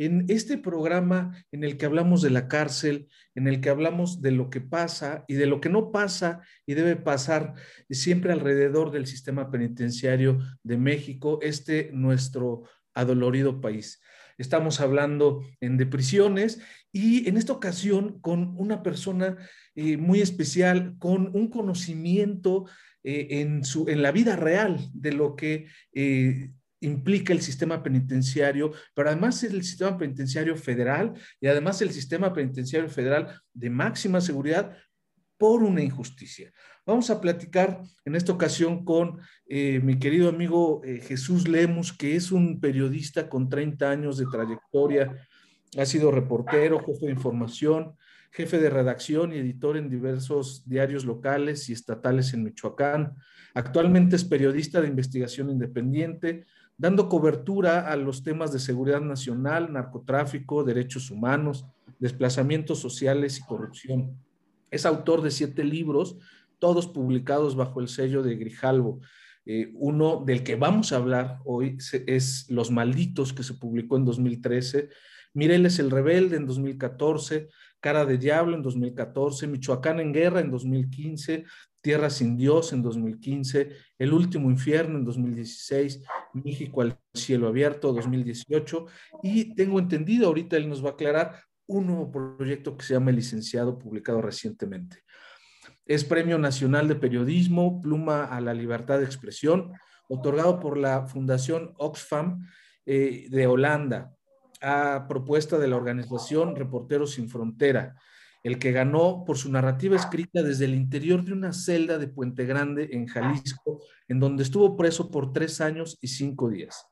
en este programa en el que hablamos de la cárcel, en el que hablamos de lo que pasa y de lo que no pasa y debe pasar siempre alrededor del sistema penitenciario de México, este nuestro adolorido país. Estamos hablando en de prisiones y en esta ocasión con una persona eh, muy especial, con un conocimiento eh, en, su, en la vida real de lo que eh, implica el sistema penitenciario, pero además el sistema penitenciario federal y además el sistema penitenciario federal de máxima seguridad por una injusticia. Vamos a platicar en esta ocasión con eh, mi querido amigo eh, Jesús Lemus, que es un periodista con 30 años de trayectoria, ha sido reportero, jefe de información, jefe de redacción y editor en diversos diarios locales y estatales en Michoacán. Actualmente es periodista de investigación independiente, dando cobertura a los temas de seguridad nacional, narcotráfico, derechos humanos, desplazamientos sociales y corrupción. Es autor de siete libros, todos publicados bajo el sello de Grijalvo. Eh, uno del que vamos a hablar hoy es Los Malditos, que se publicó en 2013, Mireles el Rebelde en 2014, Cara de Diablo en 2014, Michoacán en Guerra en 2015, Tierra sin Dios en 2015, El Último Infierno en 2016, México al Cielo Abierto 2018 y tengo entendido, ahorita él nos va a aclarar, un nuevo proyecto que se llama El Licenciado, publicado recientemente. Es Premio Nacional de Periodismo, Pluma a la Libertad de Expresión, otorgado por la Fundación Oxfam eh, de Holanda, a propuesta de la organización Reporteros Sin Frontera el que ganó por su narrativa escrita desde el interior de una celda de Puente Grande en Jalisco, en donde estuvo preso por tres años y cinco días.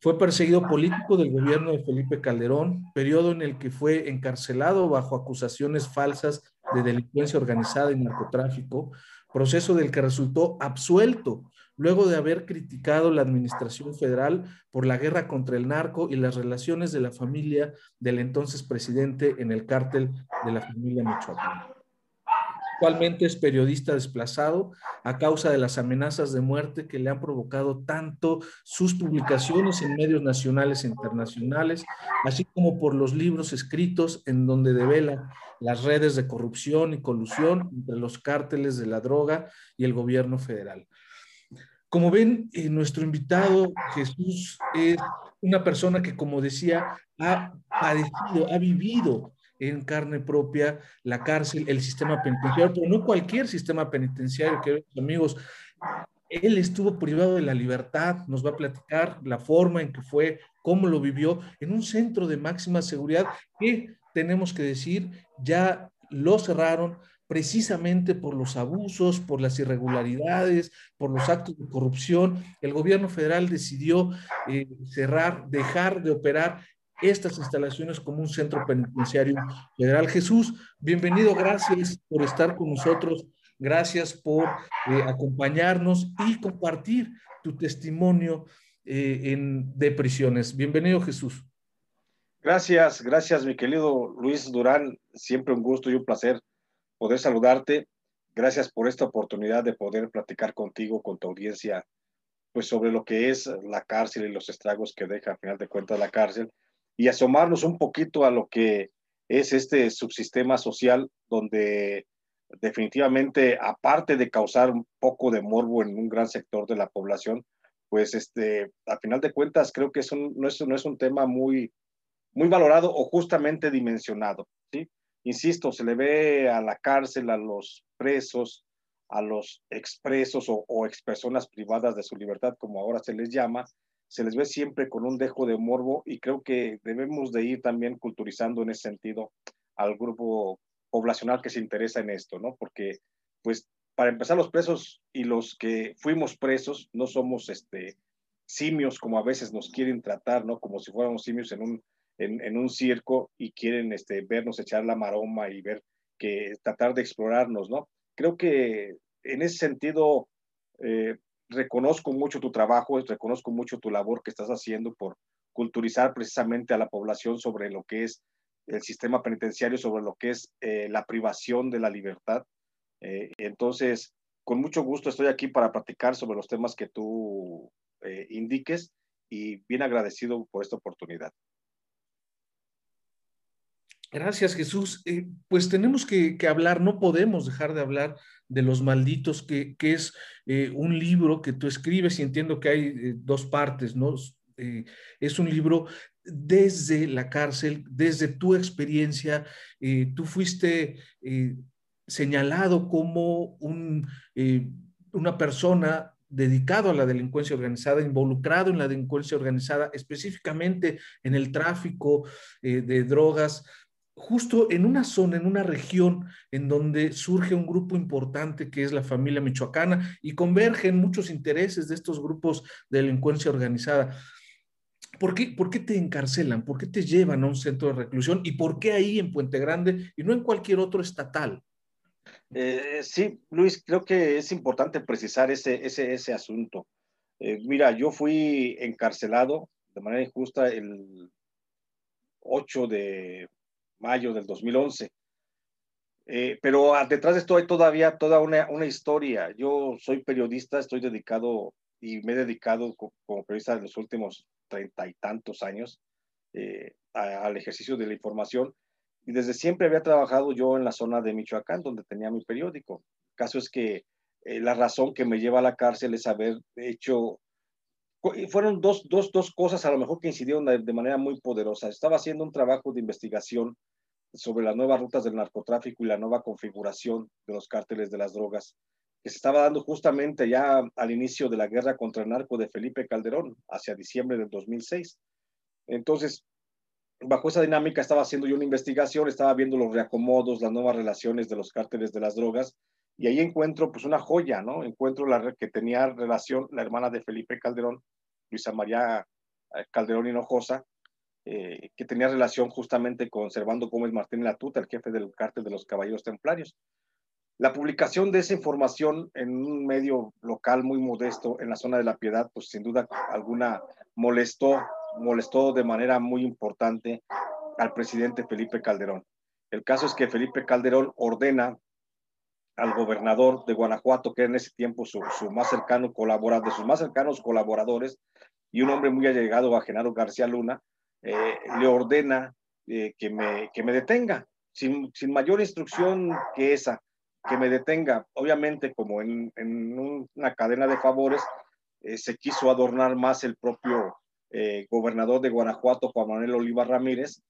Fue perseguido político del gobierno de Felipe Calderón, periodo en el que fue encarcelado bajo acusaciones falsas de delincuencia organizada y narcotráfico, proceso del que resultó absuelto luego de haber criticado la administración federal por la guerra contra el narco y las relaciones de la familia del entonces presidente en el cártel de la familia Michoacán. Actualmente es periodista desplazado a causa de las amenazas de muerte que le han provocado tanto sus publicaciones en medios nacionales e internacionales, así como por los libros escritos en donde devela las redes de corrupción y colusión entre los cárteles de la droga y el gobierno federal. Como ven, eh, nuestro invitado Jesús es una persona que, como decía, ha padecido, ha vivido en carne propia la cárcel, el sistema penitenciario, pero no cualquier sistema penitenciario, que amigos. Él estuvo privado de la libertad, nos va a platicar la forma en que fue, cómo lo vivió, en un centro de máxima seguridad que tenemos que decir, ya lo cerraron, precisamente por los abusos, por las irregularidades, por los actos de corrupción, el gobierno federal decidió eh, cerrar, dejar de operar estas instalaciones como un centro penitenciario federal. Jesús, bienvenido, gracias por estar con nosotros, gracias por eh, acompañarnos y compartir tu testimonio eh, en, de prisiones. Bienvenido, Jesús. Gracias, gracias, mi querido Luis Durán. Siempre un gusto y un placer poder saludarte. Gracias por esta oportunidad de poder platicar contigo, con tu audiencia, pues sobre lo que es la cárcel y los estragos que deja, al final de cuentas, la cárcel, y asomarnos un poquito a lo que es este subsistema social donde definitivamente, aparte de causar un poco de morbo en un gran sector de la población, pues este, al final de cuentas creo que eso no, es, no es un tema muy, muy valorado o justamente dimensionado, ¿sí? Insisto, se le ve a la cárcel, a los presos, a los expresos o, o privadas de su libertad, como ahora se les llama, se les ve siempre con un dejo de morbo y creo que debemos de ir también culturizando en ese sentido al grupo poblacional que se interesa en esto, ¿no? Porque, pues, para empezar, los presos y los que fuimos presos no somos este, simios como a veces nos quieren tratar, ¿no? Como si fuéramos simios en un en, un circo y quieren este, vernos echar la maroma y ver que tratar de explorarnos, ¿no? Creo que en ese sentido eh, reconozco mucho tu trabajo, reconozco mucho tu labor que estás haciendo por culturizar precisamente a la población sobre lo que es el sistema penitenciario, sobre lo que es eh, la privación de la libertad. Eh, entonces, con mucho gusto estoy aquí para platicar sobre los temas que tú indiques y bien agradecido por esta oportunidad. Gracias, Jesús. Eh, pues tenemos que, hablar, no podemos dejar de hablar de Los Malditos, que, es eh, un libro que tú escribes y entiendo que hay eh, dos partes, ¿no? es un libro desde la cárcel, desde tu experiencia. tú fuiste señalado como un, una persona dedicado a la delincuencia organizada, involucrado en la delincuencia organizada, específicamente en el tráfico de drogas justo en una zona, en una región en donde surge un grupo importante que es la familia michoacana y convergen muchos intereses de estos grupos de delincuencia organizada. ¿Por qué, ¿Por qué te encarcelan? ¿Por qué te llevan a un centro de reclusión? ¿Y por qué ahí en Puente Grande y no en cualquier otro estatal? Eh, sí, Luis, creo que es importante precisar ese, ese, ese asunto. Eh, mira, yo fui encarcelado de manera injusta el 8 de mayo del 2011. Eh, pero detrás de esto hay todavía toda una, una, historia. Yo soy periodista, estoy dedicado y me he dedicado como periodista en los últimos treinta y tantos años eh, al ejercicio de la información y desde siempre había trabajado yo en la zona de Michoacán, donde tenía mi periódico. Caso es que eh, la razón que me lleva a la cárcel es haber hecho fueron dos, dos, dos cosas a lo mejor que incidieron de, manera muy poderosa. Estaba haciendo un trabajo de investigación sobre las nuevas rutas del narcotráfico y la nueva configuración de los cárteles de las drogas, que se estaba dando justamente ya al inicio de la guerra contra el narco de Felipe Calderón, hacia diciembre del 2006. Entonces, bajo esa dinámica estaba haciendo yo una investigación, estaba viendo los reacomodos, las nuevas relaciones de los cárteles de las drogas, y ahí encuentro pues una joya, ¿no? Encuentro la que tenía relación la hermana de Felipe Calderón, Luisa María eh, Calderón Hinojosa, eh, que tenía relación justamente con Servando Gómez Martín Latuta, el jefe del cártel de los Caballeros Templarios. La publicación de esa información en un medio local muy modesto en la zona de La Piedad, pues sin duda alguna molestó, molestó de manera muy importante al presidente Felipe Calderón. El caso es que Felipe Calderón ordena al gobernador de Guanajuato, que en ese tiempo su, más cercano colaborador, de sus más cercanos colaboradores, y un hombre muy allegado a Genaro García Luna, eh, le ordena eh, que, me, que me detenga, sin, sin, mayor instrucción que esa, que me detenga. Obviamente, como en, en una cadena de favores, eh, se quiso adornar más el propio gobernador de Guanajuato, Juan Manuel Oliva Ramírez,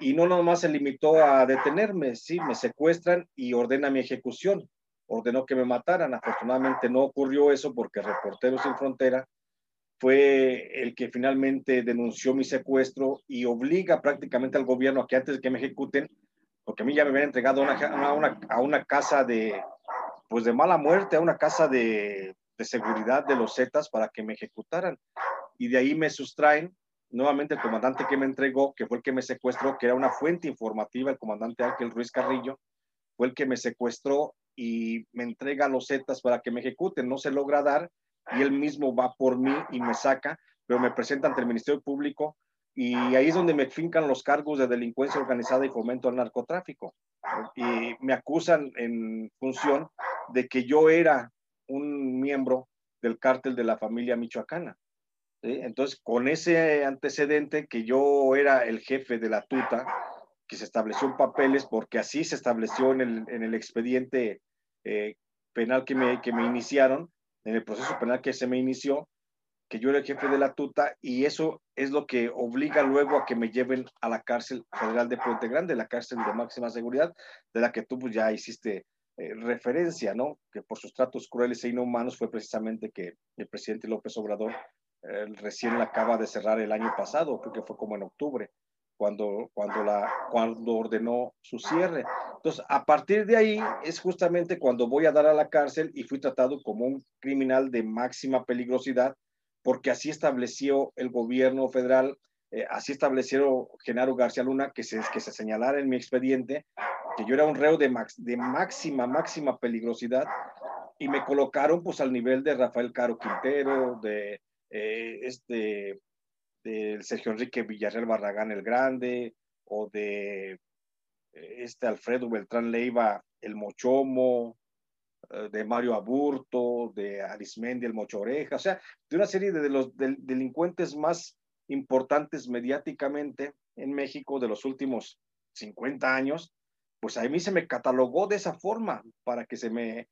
y no nomás se limitó a detenerme, sí, me secuestran y ordena mi ejecución. Ordenó que me mataran. Afortunadamente no ocurrió eso porque Reporteros Sin Frontera fue el que finalmente denunció mi secuestro y obliga prácticamente al gobierno a que antes de que me ejecuten, porque a mí ya me habían entregado a una, a una casa de, pues de mala muerte, a una casa de, de seguridad de los Zetas para que me ejecutaran. Y de ahí me sustraen nuevamente el comandante que me entregó, que fue el que me secuestró, que era una fuente informativa, el comandante Ángel Ruiz Carrillo, fue el que me secuestró y me entrega los Zetas para que me ejecuten. No se logra dar y él mismo va por mí y me saca, pero me presenta ante el Ministerio Público y ahí es donde me fincan los cargos de delincuencia organizada y fomento al narcotráfico. Y me acusan en función de que yo era un miembro del cártel de la familia michoacana. Entonces, con ese antecedente que yo era el jefe de la tuta, que se estableció en papeles, porque así se estableció en el, en el expediente eh, penal que me, que me iniciaron, en el proceso penal que se me inició, que yo era el jefe de la tuta, y eso es lo que obliga luego a que me lleven a la cárcel federal de Puente Grande, la cárcel de máxima seguridad, de la que tú pues, ya hiciste eh, referencia, ¿no? Que por sus tratos crueles e inhumanos fue precisamente que el presidente López Obrador recién la acaba de cerrar el año pasado, porque fue como en octubre, cuando, cuando, la, cuando ordenó su cierre. Entonces, a partir de ahí es justamente cuando voy a dar a la cárcel y fui tratado como un criminal de máxima peligrosidad, porque así estableció el gobierno federal eh, así establecieron Genaro García Luna que se, que se señalara en mi expediente que yo era un reo de, de máxima, máxima peligrosidad y me colocaron pues al nivel de Rafael Caro Quintero, de eh, este, de Sergio Enrique Villarreal Barragán el Grande, o de eh, este Alfredo Beltrán Leiva el Mochomo, eh, de Mario Aburto, de Arismendi el Mocho Oreja, o sea, de una serie de, los delincuentes más importantes mediáticamente en México de los últimos 50 años, pues a mí se me catalogó de esa forma para que se me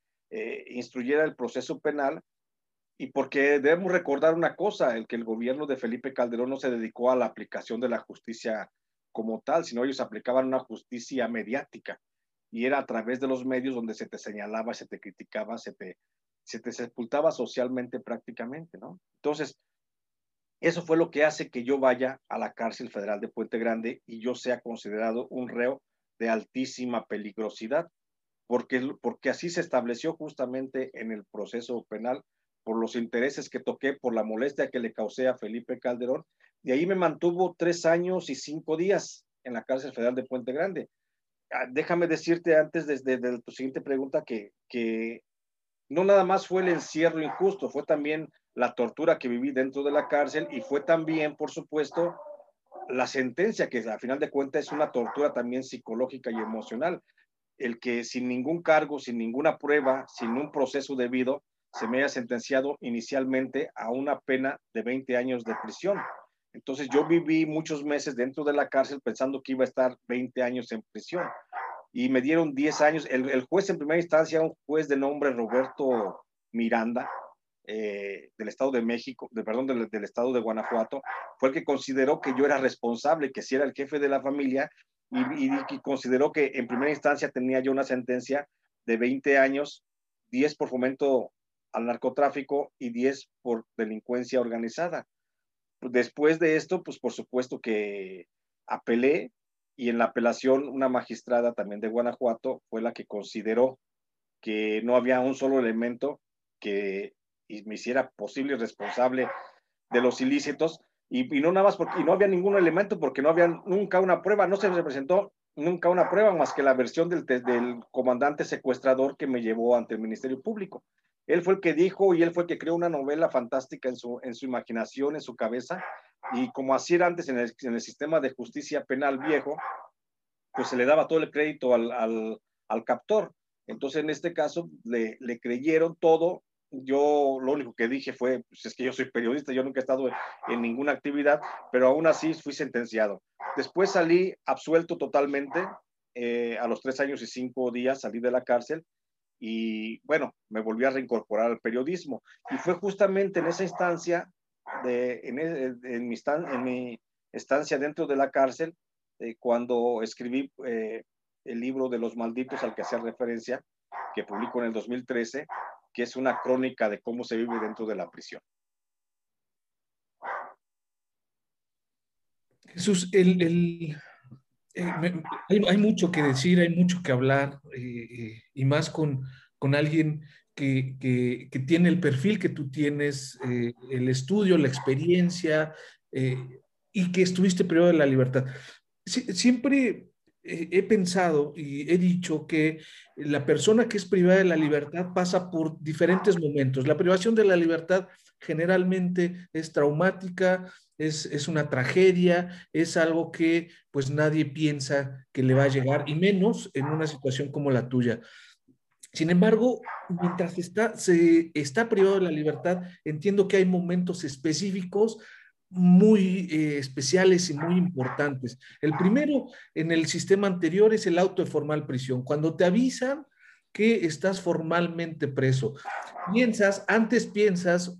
instruyera el proceso penal y porque debemos recordar una cosa, el que el gobierno de Felipe Calderón no se dedicó a la aplicación de la justicia como tal, sino ellos aplicaban una justicia mediática y era a través de los medios donde se te señalaba, se te criticaba, se te, se te sepultaba socialmente prácticamente, ¿no? Entonces, eso fue lo que hace que yo vaya a la cárcel federal de Puente Grande y yo sea considerado un reo de altísima peligrosidad, porque, porque así se estableció justamente en el proceso penal por los intereses que toqué, por la molestia que le causé a Felipe Calderón y ahí me mantuvo tres años y cinco días en la cárcel federal de Puente Grande. Ah, déjame decirte antes, desde, tu siguiente pregunta, que, que no nada más fue el encierro injusto, fue también la tortura que viví dentro de la cárcel y fue también, por supuesto, la sentencia, que a final de cuentas es una tortura también psicológica y emocional. El que sin ningún cargo, sin ninguna prueba, sin un proceso debido, se me haya sentenciado inicialmente a una pena de 20 años de prisión. Entonces yo viví muchos meses dentro de la cárcel pensando que iba a estar 20 años en prisión y me dieron 10 años. El, juez en primera instancia, un juez de nombre Roberto Miranda, eh, del Estado de México, de, perdón, del, Estado de Guanajuato, fue el que consideró que yo era responsable, que si era el jefe de la familia y, y, consideró que en primera instancia tenía yo una sentencia de 20 años, 10 por fomento al narcotráfico y 10 por delincuencia organizada. Después de esto, pues por supuesto que apelé y en la apelación una magistrada también de Guanajuato fue la que consideró que no había un solo elemento que me hiciera posible y responsable de los ilícitos y, no nada más porque no había ningún elemento porque no había nunca una prueba, no se presentó nunca una prueba más que la versión del, del comandante secuestrador que me llevó ante el Ministerio Público. Él fue el que dijo y él fue el que creó una novela fantástica en su, en su imaginación, en su cabeza. Y como así era antes en el, sistema de justicia penal viejo, pues se le daba todo el crédito al, al, al captor. Entonces, en este caso, le, le, creyeron todo. Yo lo único que dije fue, pues es que yo soy periodista, yo nunca he estado en ninguna actividad, pero aún así fui sentenciado. Después salí absuelto totalmente, eh, a los tres años y cinco días salí de la cárcel y bueno, me volví a reincorporar al periodismo. Y fue justamente en esa instancia, de, en, e, mi, estancia dentro de la cárcel, eh, cuando escribí eh, el libro de los malditos al que hacía referencia, que publicó en el 2013, que es una crónica de cómo se vive dentro de la prisión. Jesús, el, eh, hay, mucho que decir, hay mucho que hablar, eh, eh, y más con, con alguien que, que, tiene el perfil que tú tienes, el estudio, la experiencia, y que estuviste periodo de la libertad. siempre he pensado y he dicho que la persona que es privada de la libertad pasa por diferentes momentos. La privación de la libertad generalmente es traumática, es, una tragedia, es algo que pues nadie piensa que le va a llegar, y menos en una situación como la tuya. Sin embargo, mientras está, se está privado de la libertad, entiendo que hay momentos específicos muy eh, especiales y muy importantes. El primero en el sistema anterior es el auto de formal prisión. Cuando te avisan que estás formalmente preso, piensas, antes piensas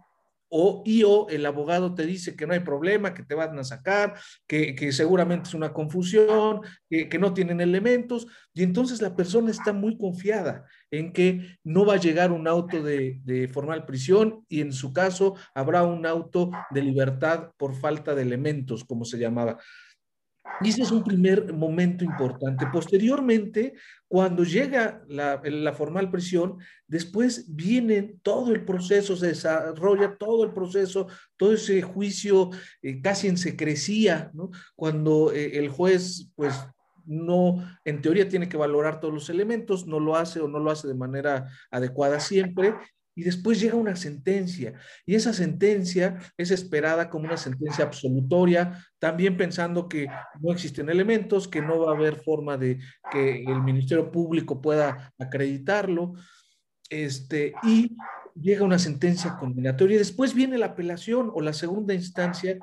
o, y o el abogado te dice que no hay problema, que te van a sacar, que, que seguramente es una confusión, que, que, no tienen elementos, y entonces la persona está muy confiada en que no va a llegar un auto de, de formal prisión y en su caso habrá un auto de libertad por falta de elementos, como se llamaba. Y ese es un primer momento importante. Posteriormente, cuando llega la, la, formal prisión, después viene todo el proceso, se desarrolla todo el proceso, todo ese juicio eh, casi en secrecía, ¿no? Cuando eh, el juez, pues, no, en teoría tiene que valorar todos los elementos, no lo hace o no lo hace de manera adecuada siempre, y después llega una sentencia, y esa sentencia es esperada como una sentencia absolutoria, también pensando que no existen elementos, que no va a haber forma de que el Ministerio Público pueda acreditarlo, este, y llega una sentencia condenatoria. Después viene la apelación o la segunda instancia,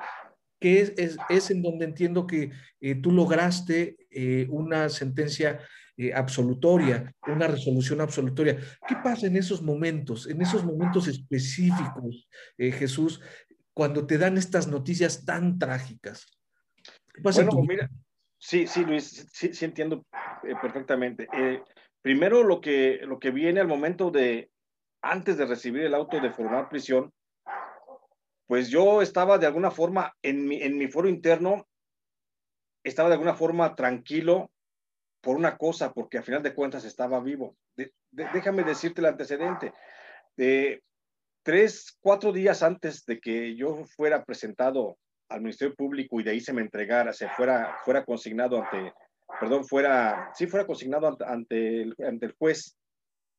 que es, es, en donde entiendo que eh, tú lograste eh, una sentencia eh, absolutoria, una resolución absolutoria. ¿Qué pasa en esos momentos, en esos momentos específicos, eh, Jesús, cuando te dan estas noticias tan trágicas? ¿Qué pasa bueno, mira, sí, sí, Luis, sí, sí entiendo eh, perfectamente. primero, lo que, lo que viene al momento de, antes de recibir el auto de formar prisión, pues yo estaba de alguna forma en mi, en mi foro interno, estaba de alguna forma tranquilo, por una cosa, porque a final de cuentas estaba vivo. déjame decirte el antecedente. De tres, cuatro días antes de que yo fuera presentado al Ministerio Público y de ahí se me entregara, se fuera, fuera consignado ante, perdón, fuera, sí fuera consignado ante, el, ante el juez.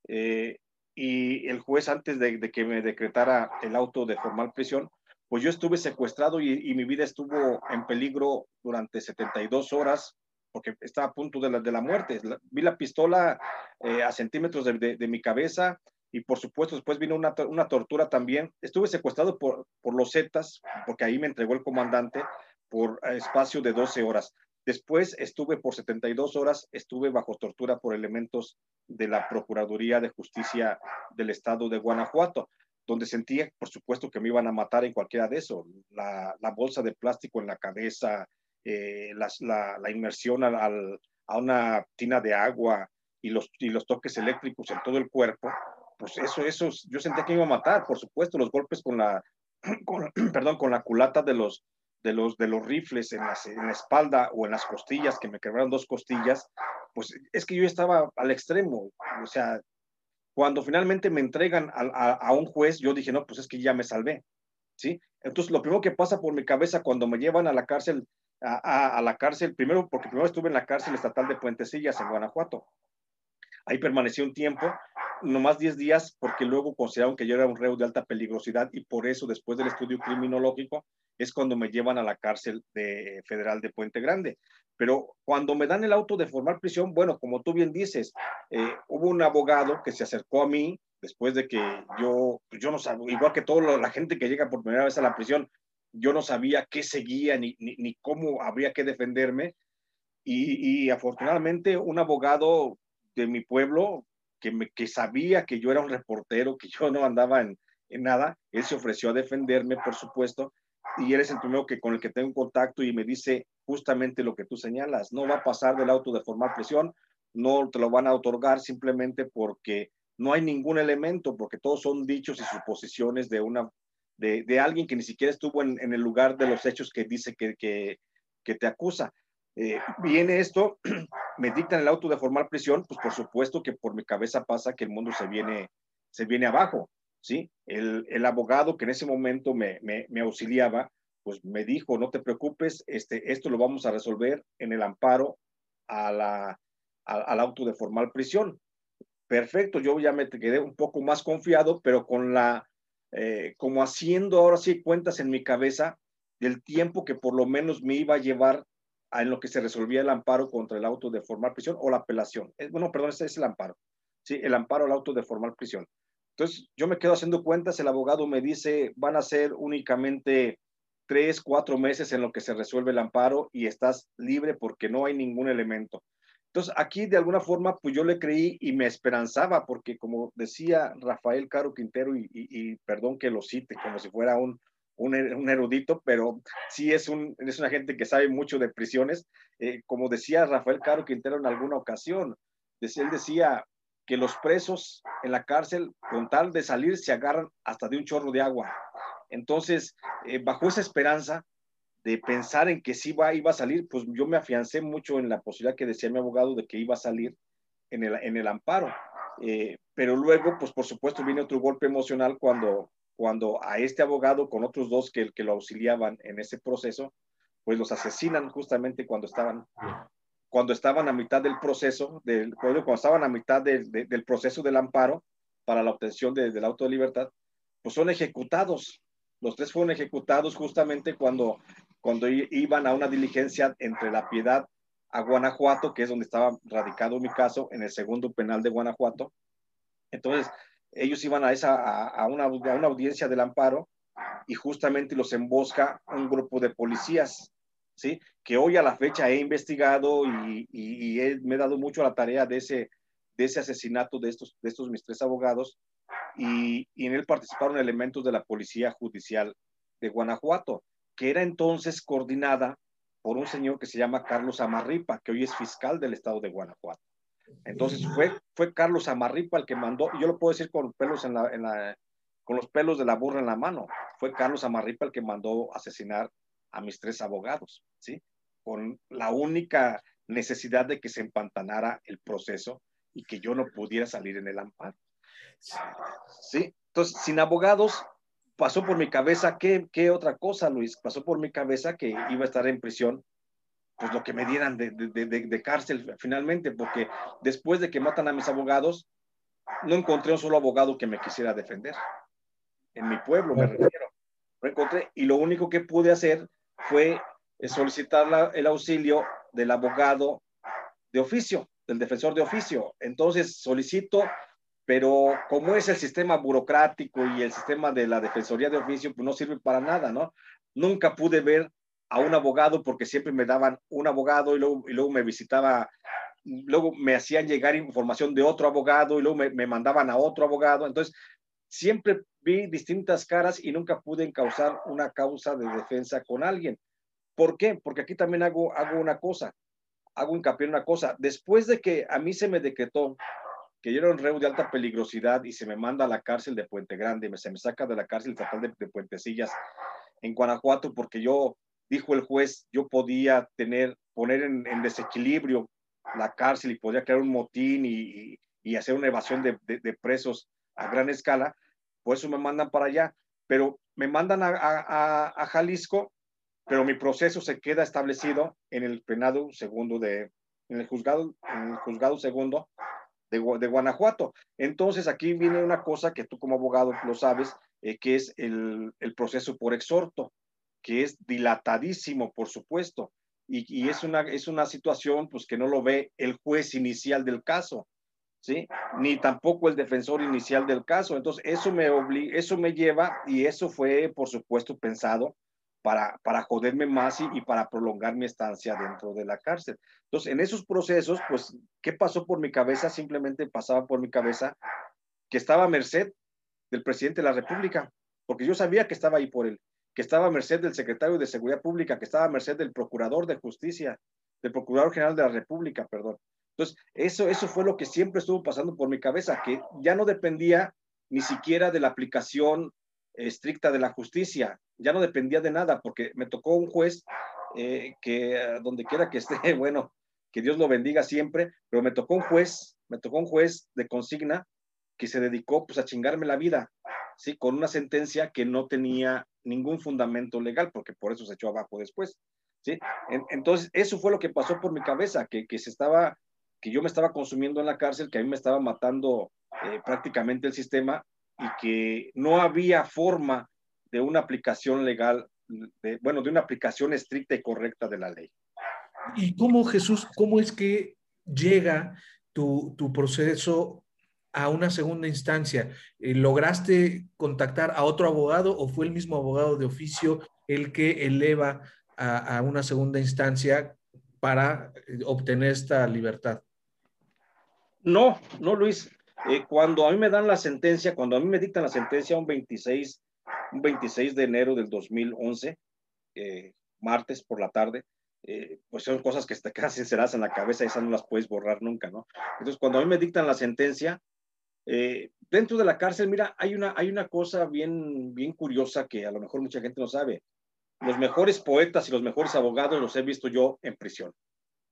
Eh, y el juez antes de, que me decretara el auto de formal prisión, pues yo estuve secuestrado y, y mi vida estuvo en peligro durante 72 horas porque estaba a punto de la, de la muerte. vi la pistola eh, a centímetros de, de, mi cabeza y por supuesto después vino una, una tortura también. Estuve secuestrado por, por los Zetas, porque ahí me entregó el comandante por espacio de 12 horas. Después estuve por 72 horas, estuve bajo tortura por elementos de la Procuraduría de Justicia del Estado de Guanajuato, donde sentía, por supuesto, que me iban a matar en cualquiera de eso. La, la bolsa de plástico en la cabeza, eh, la, inmersión a una tina de agua y los, y los toques eléctricos en todo el cuerpo, pues eso, eso, yo sentía que iba a matar, por supuesto, los golpes con la, perdón, con la culata de los, de los, de los rifles en, en la espalda o en las costillas, que me quebraron dos costillas, pues es que yo estaba al extremo, o sea, cuando finalmente me entregan a, a, un juez, yo dije, no, pues es que ya me salvé, ¿sí? Entonces, lo primero que pasa por mi cabeza cuando me llevan a la cárcel a, la cárcel, primero porque primero estuve en la cárcel estatal de Puentecillas en Guanajuato. Ahí permanecí un tiempo, nomás 10 días, porque luego consideraron que yo era un reo de alta peligrosidad y por eso después del estudio criminológico es cuando me llevan a la cárcel de, federal de Puente Grande. Pero cuando me dan el auto de formar prisión, bueno, como tú bien dices, eh, hubo un abogado que se acercó a mí después de que yo, pues yo no sabía, igual que toda la gente que llega por primera vez a la prisión, yo no sabía qué seguía ni, ni, cómo habría que defenderme. Y, afortunadamente un abogado de mi pueblo que, me, que sabía que yo era un reportero, que yo no andaba en, en nada, él se ofreció a defenderme, por supuesto, y él es el primero que con el que tengo contacto y me dice justamente lo que tú señalas, no va a pasar del auto de formar presión, no te lo van a otorgar simplemente porque no hay ningún elemento, porque todos son dichos y suposiciones de una de, alguien que ni siquiera estuvo en, el lugar de los hechos que dice que, que, te acusa. Eh, viene esto, me dictan el auto de formal prisión, pues por supuesto que por mi cabeza pasa que el mundo se viene, se viene abajo, ¿sí? El, el abogado que en ese momento me, me, auxiliaba, pues me dijo, no te preocupes, este, esto lo vamos a resolver en el amparo a la, al auto de formal prisión. Perfecto, yo ya me quedé un poco más confiado, pero con la eh, como haciendo ahora sí cuentas en mi cabeza del tiempo que por lo menos me iba a llevar a, en lo que se resolvía el amparo contra el auto de formal prisión o la apelación. Eh, bueno, perdón, ese es el amparo. Sí, el amparo al auto de formal prisión. Entonces, yo me quedo haciendo cuentas, el abogado me dice, van a ser únicamente tres, cuatro meses en lo que se resuelve el amparo y estás libre porque no hay ningún elemento. Entonces, aquí de alguna forma, pues yo le creí y me esperanzaba, porque como decía Rafael Caro Quintero, y, perdón que lo cite como si fuera un, un, erudito, pero sí es, un, es una gente que sabe mucho de prisiones. Eh, como decía Rafael Caro Quintero en alguna ocasión, él decía que los presos en la cárcel, con tal de salir, se agarran hasta de un chorro de agua. Entonces, eh, bajo esa esperanza, de pensar en que sí iba, iba a salir, pues yo me afiancé mucho en la posibilidad que decía mi abogado de que iba a salir en el, en el amparo. Eh, pero luego, pues por supuesto, viene otro golpe emocional cuando, cuando a este abogado con otros dos que, que lo auxiliaban en ese proceso, pues los asesinan justamente cuando estaban, cuando estaban a mitad del proceso, del, cuando estaban a mitad del proceso del amparo para la obtención del auto de libertad, pues son ejecutados. Los tres fueron ejecutados justamente cuando, cuando iban a una diligencia entre La Piedad a Guanajuato, que es donde estaba radicado mi caso, en el segundo penal de Guanajuato. Entonces, ellos iban a, esa, a, una, una audiencia del amparo y justamente los embosca un grupo de policías, ¿sí? Que hoy a la fecha he investigado y, y, me he dado mucho a la tarea de ese, de ese asesinato de estos, de estos mis tres abogados y en él participaron elementos de la Policía Judicial de Guanajuato, que era entonces coordinada por un señor que se llama Carlos Amarripa, que hoy es fiscal del estado de Guanajuato. Entonces fue, fue Carlos Amarripa el que mandó, y yo lo puedo decir con pelos en la, en la, con los pelos de la burra en la mano, fue Carlos Amarripa el que mandó asesinar a mis tres abogados, ¿sí? Con la única necesidad de que se empantanara el proceso y que yo no pudiera salir en el amparo. ¿Sí? Entonces, sin abogados, pasó por mi cabeza, ¿qué, ¿qué, otra cosa, Luis? Pasó por mi cabeza que iba a estar en prisión, pues lo que me dieran de, de, de, de, cárcel finalmente, porque después de que matan a mis abogados, no encontré un solo abogado que me quisiera defender. En mi pueblo, me refiero. No encontré. Y lo único que pude hacer fue solicitar la, el auxilio del abogado de oficio, del defensor de oficio. Entonces solicito pero como es el sistema burocrático y el sistema de la Defensoría de Oficio, pues no sirve para nada, ¿no? Nunca pude ver a un abogado porque siempre me daban un abogado y luego, y luego me visitaba, luego me hacían llegar información de otro abogado y luego me, me mandaban a otro abogado. Entonces, siempre vi distintas caras y nunca pude encauzar una causa de defensa con alguien. ¿Por qué? Porque aquí también hago, hago una cosa, hago hincapié en una cosa. Después de que a mí se me decretó que yo era un reo de alta peligrosidad y se me manda a la cárcel de Puente Grande, se me saca de la cárcel estatal de, de Puentecillas en Guanajuato porque yo, dijo el juez, yo podía tener, poner en, en desequilibrio la cárcel y podía crear un motín y, y, hacer una evasión de, de, de, presos a gran escala, por eso me mandan para allá, pero me mandan a, a, a Jalisco, pero mi proceso se queda establecido en el penado segundo de, en el juzgado, en el juzgado segundo de, Guanajuato. Entonces aquí viene una cosa que tú como abogado lo sabes, eh, que es el, el, proceso por exhorto, que es dilatadísimo, por supuesto, y, y, es, una, es una situación pues que no lo ve el juez inicial del caso, ¿sí? Ni tampoco el defensor inicial del caso. Entonces eso me, obliga, eso me lleva, y eso fue, por supuesto, pensado para, para joderme más y, y, para prolongar mi estancia dentro de la cárcel. Entonces, en esos procesos, pues, ¿qué pasó por mi cabeza? Simplemente pasaba por mi cabeza que estaba a merced del presidente de la República, porque yo sabía que estaba ahí por él, que estaba a merced del secretario de Seguridad Pública, que estaba a merced del procurador de justicia, del procurador general de la República, perdón. Entonces, eso, eso fue lo que siempre estuvo pasando por mi cabeza, que ya no dependía ni siquiera de la aplicación estricta de la justicia, ya no dependía de nada, porque me tocó un juez eh, que eh, donde quiera que esté, bueno, que Dios lo bendiga siempre, pero me tocó un juez, me tocó un juez de consigna que se dedicó pues a chingarme la vida, ¿sí? Con una sentencia que no tenía ningún fundamento legal, porque por eso se echó abajo después, ¿sí? En, entonces, eso fue lo que pasó por mi cabeza, que, que, se estaba, que yo me estaba consumiendo en la cárcel, que a mí me estaba matando eh, prácticamente el sistema y que no había forma de una aplicación legal, de, bueno, de una aplicación estricta y correcta de la ley. ¿Y cómo, Jesús, cómo es que llega tu, tu proceso a una segunda instancia? Eh, ¿Lograste contactar a otro abogado o fue el mismo abogado de oficio el que eleva a, a una segunda instancia para obtener esta libertad? No, no, Luis. Eh, cuando a mí me dan la sentencia, cuando a mí me dictan la sentencia un 26, un 26 de enero del 2011, eh, martes por la tarde, eh, pues son cosas que te quedan sinceradas en la cabeza y esas no las puedes borrar nunca, ¿no? Entonces, cuando a mí me dictan la sentencia, eh, dentro de la cárcel, mira, hay una, hay una cosa bien, bien curiosa que a lo mejor mucha gente no sabe. los mejores poetas y los mejores abogados los he visto yo en prisión.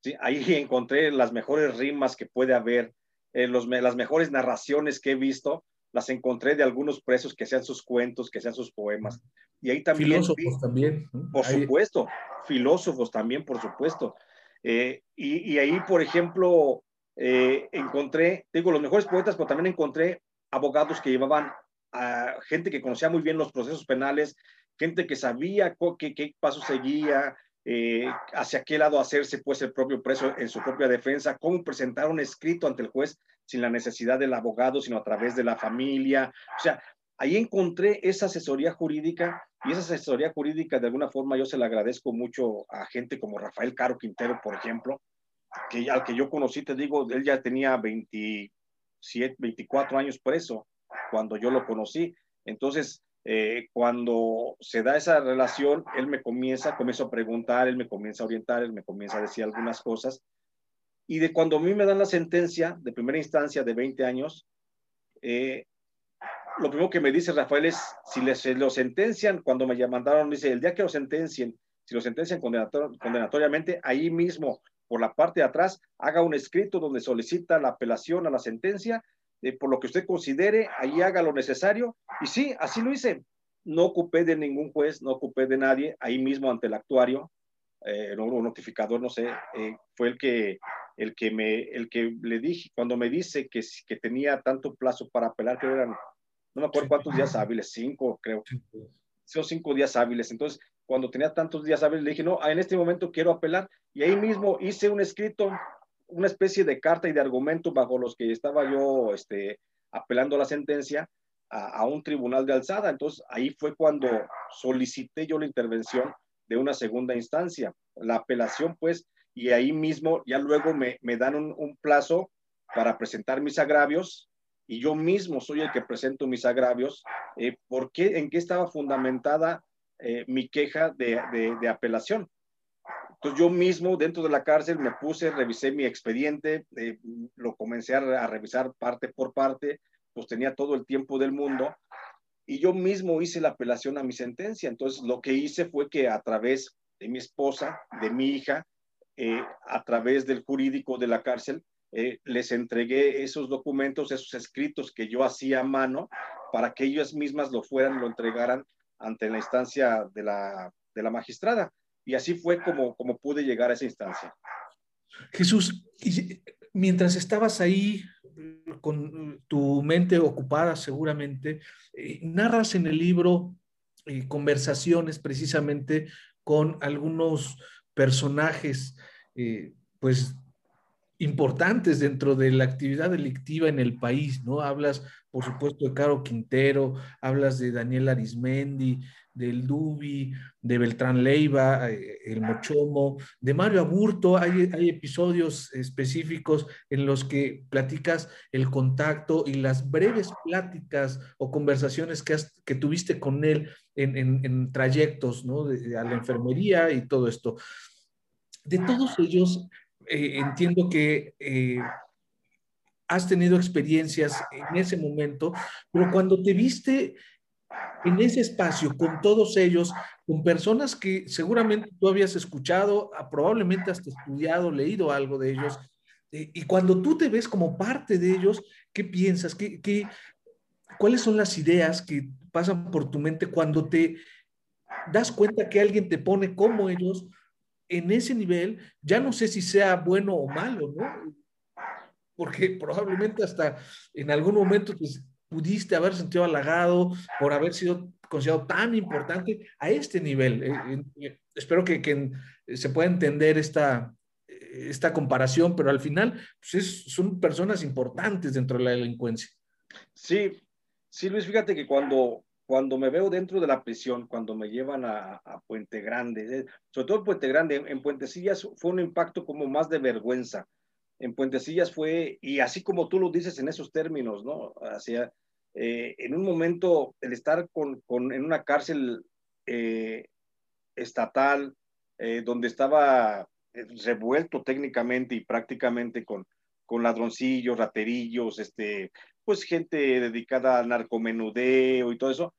¿sí? Ahí encontré las mejores rimas que puede haber, eh, los, las mejores narraciones que he visto, las encontré de algunos presos que sean sus cuentos, que sean sus poemas. Y ahí también... Filósofos también. Por supuesto, filósofos también, por supuesto. Eh, y, y, ahí, por ejemplo, eh, encontré, digo, los mejores poetas, pero también encontré abogados que llevaban a gente que conocía muy bien los procesos penales, gente que sabía qué, qué paso seguía, eh, hacia qué lado hacerse pues el propio preso en su propia defensa, cómo presentar un escrito ante el juez sin la necesidad del abogado, sino a través de la familia. O sea, ahí encontré esa asesoría jurídica y esa asesoría jurídica de alguna forma yo se la agradezco mucho a gente como Rafael Caro Quintero, por ejemplo, que al que yo conocí, te digo, él ya tenía 27, 24 años preso cuando yo lo conocí. Entonces, eh, cuando se da esa relación, él me comienza, comienzo a preguntar, él me comienza a orientar, él me comienza a decir algunas cosas. Y de cuando a mí me dan la sentencia de primera instancia de 20 años, eh, lo primero que me dice Rafael es, si les, lo sentencian, cuando me mandaron, dice, el día que lo sentencien, si lo sentencian condenator, condenatoriamente, ahí mismo, por la parte de atrás, haga un escrito donde solicita la apelación a la sentencia eh, por lo que usted considere, ahí haga lo necesario. Y sí, así lo hice. No ocupé de ningún juez, no ocupé de nadie, ahí mismo ante el actuario, eh, un notificador, no sé, eh, fue el que, el, que me, el que le dije, cuando me dice que, que tenía tanto plazo para apelar, que eran, no me acuerdo cuántos días hábiles, cinco creo, son cinco días hábiles. Entonces, cuando tenía tantos días hábiles, le dije, no, en este momento quiero apelar. Y ahí mismo hice un escrito una especie de carta y de argumento bajo los que estaba yo este, apelando la sentencia a, un tribunal de alzada. Entonces ahí fue cuando solicité yo la intervención de una segunda instancia, la apelación pues, y ahí mismo ya luego me, me dan un, plazo para presentar mis agravios y yo mismo soy el que presento mis agravios. Eh, ¿Por qué? ¿En qué estaba fundamentada eh, mi queja de, de apelación? Entonces yo mismo dentro de la cárcel me puse, revisé mi expediente, eh, lo comencé a, revisar parte por parte, pues tenía todo el tiempo del mundo y yo mismo hice la apelación a mi sentencia. Entonces lo que hice fue que a través de mi esposa, de mi hija, eh, a través del jurídico de la cárcel, eh, les entregué esos documentos, esos escritos que yo hacía a mano para que ellas mismas lo fueran, lo entregaran ante la instancia de la, de la magistrada. Y así fue como, como pude llegar a esa instancia. Jesús, mientras estabas ahí con tu mente ocupada seguramente, eh, narras en el libro eh, conversaciones precisamente con algunos personajes, eh, pues importantes dentro de la actividad delictiva en el país, ¿no? Hablas, por supuesto, de Caro Quintero, hablas de Daniel Arismendi, del Dubi, de Beltrán Leiva, eh, el Mochomo, de Mario Aburto. Hay, hay, episodios específicos en los que platicas el contacto y las breves pláticas o conversaciones que, que tuviste con él en, en, trayectos ¿no? a la enfermería y todo esto. De todos ellos, eh, entiendo que eh, has tenido experiencias en ese momento, pero cuando te viste en ese espacio con todos ellos, con personas que seguramente tú habías escuchado, ah, probablemente has estudiado, leído algo de ellos, eh, y cuando tú te ves como parte de ellos, ¿qué piensas? ¿Qué, qué, cuáles son las ideas que pasan por tu mente cuando te das cuenta que alguien te pone como ellos en ese nivel? Ya no sé si sea bueno o malo, ¿no? Porque probablemente hasta en algún momento pues, pudiste haber sentido halagado por haber sido considerado tan importante a este nivel. Eh, eh, espero que, que, se pueda entender esta, esta comparación, pero al final pues son personas importantes dentro de la delincuencia. Sí, sí, Luis, fíjate que cuando, cuando me veo dentro de la prisión, cuando me llevan a, Puente Grande, eh, sobre todo en Puente Grande, en, en Puentecillas fue un impacto como más de vergüenza en Puentecillas fue, y así como tú lo dices en esos términos, ¿no? Hacia, eh, en un momento, el estar con, en una cárcel eh, estatal, eh, donde estaba revuelto técnicamente y prácticamente con, con ladroncillos, raterillos, este, pues gente dedicada al narcomenudeo y todo eso,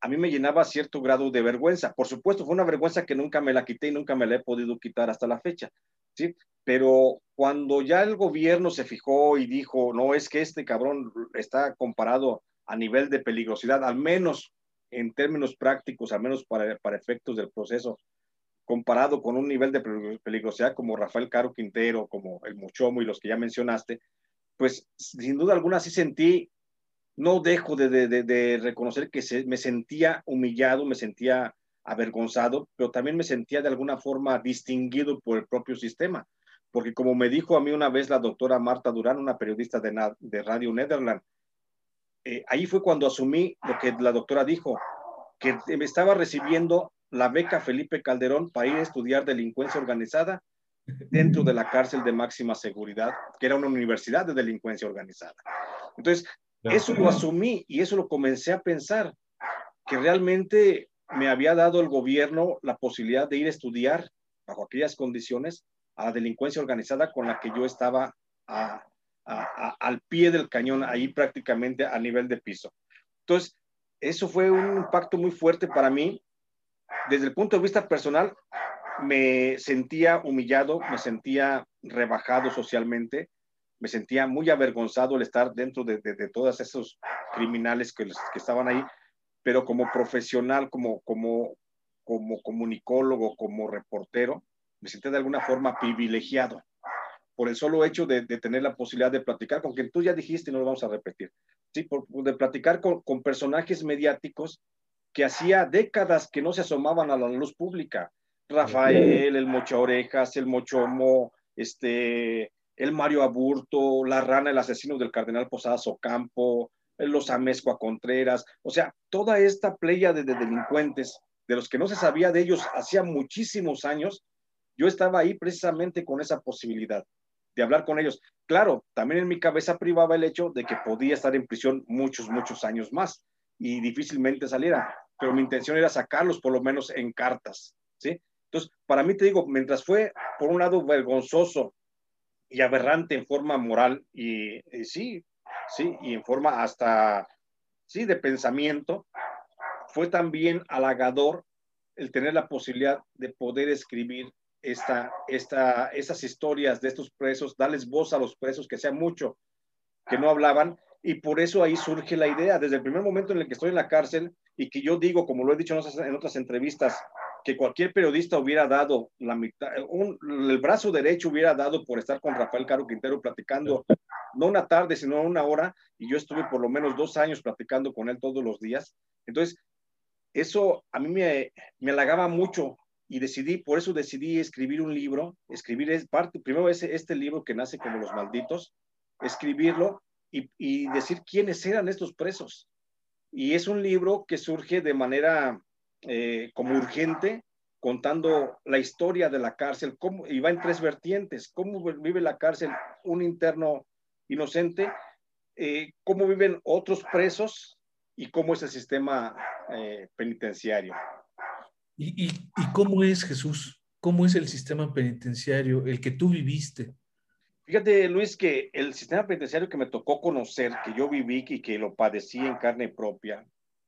a mí me llenaba cierto grado de vergüenza. Por supuesto, fue una vergüenza que nunca me la quité y nunca me la he podido quitar hasta la fecha, ¿sí? Pero cuando ya el gobierno se fijó y dijo, no, es que este cabrón está comparado a nivel de peligrosidad, al menos en términos prácticos, al menos para, para efectos del proceso, comparado con un nivel de peligrosidad como Rafael Caro Quintero, como el Mochomo y los que ya mencionaste, pues sin duda alguna sí sentí, no dejo de, de, de reconocer que se, me sentía humillado, me sentía avergonzado, pero también me sentía de alguna forma distinguido por el propio sistema, porque como me dijo a mí una vez la doctora Marta Durán, una periodista de, de Radio Nederland, eh, ahí fue cuando asumí lo que la doctora dijo, que me estaba recibiendo la beca Felipe Calderón para ir a estudiar delincuencia organizada dentro de la cárcel de máxima seguridad, que era una universidad de delincuencia organizada. Entonces, eso lo asumí y eso lo comencé a pensar, que realmente me había dado el gobierno la posibilidad de ir a estudiar bajo aquellas condiciones a la delincuencia organizada con la que yo estaba al pie del cañón, ahí prácticamente a nivel de piso. Entonces, eso fue un impacto muy fuerte para mí desde el punto de vista personal, me sentía humillado, me sentía rebajado socialmente, me sentía muy avergonzado el estar dentro de, de, todos esos criminales que, que, estaban ahí, pero como profesional, como, como, como comunicólogo, como reportero, me sentía de alguna forma privilegiado por el solo hecho de, tener la posibilidad de platicar con quien tú ya dijiste y no lo vamos a repetir, ¿sí? De platicar con, con personajes mediáticos que hacía décadas que no se asomaban a la luz pública. Rafael, el Mocha Orejas, el Mochomo, este, el Mario Aburto, la rana, el asesino del cardenal Posadas Ocampo, los Amezcua Contreras, o sea, toda esta playa de, delincuentes, de los que no se sabía de ellos hacía muchísimos años, yo estaba ahí precisamente con esa posibilidad de hablar con ellos. Claro, también en mi cabeza privaba el hecho de que podía estar en prisión muchos, muchos años más y difícilmente saliera pero mi intención era sacarlos por lo menos en cartas, ¿sí? Entonces, para mí te digo, mientras fue por un lado vergonzoso y aberrante en forma moral y, sí, sí, y en forma hasta, sí, de pensamiento, fue también halagador el tener la posibilidad de poder escribir esta, esta, estas historias de estos presos, darles voz a los presos que sea mucho que no hablaban y por eso ahí surge la idea, desde el primer momento en el que estoy en la cárcel, y que yo digo, como lo he dicho en otras entrevistas, que cualquier periodista hubiera dado la mitad, un, el brazo derecho hubiera dado por estar con Rafael Caro Quintero platicando, no una tarde, sino una hora, y yo estuve por lo menos dos años platicando con él todos los días. Entonces, eso a mí me, me halagaba mucho y decidí, por eso decidí escribir un libro, escribir es parte, primero ese, este libro que nace como Los Malditos, escribirlo y, y decir quiénes eran estos presos y es un libro que surge de manera eh, como urgente, contando la historia de la cárcel, cómo, y va en tres vertientes, cómo vive la cárcel un interno inocente, eh, cómo viven otros presos y cómo es el sistema eh, penitenciario. ¿Y, y, y cómo es Jesús? ¿Cómo es el sistema penitenciario, el que tú viviste? Fíjate, Luis, que el sistema penitenciario que me tocó conocer, que yo viví y que lo padecí en carne propia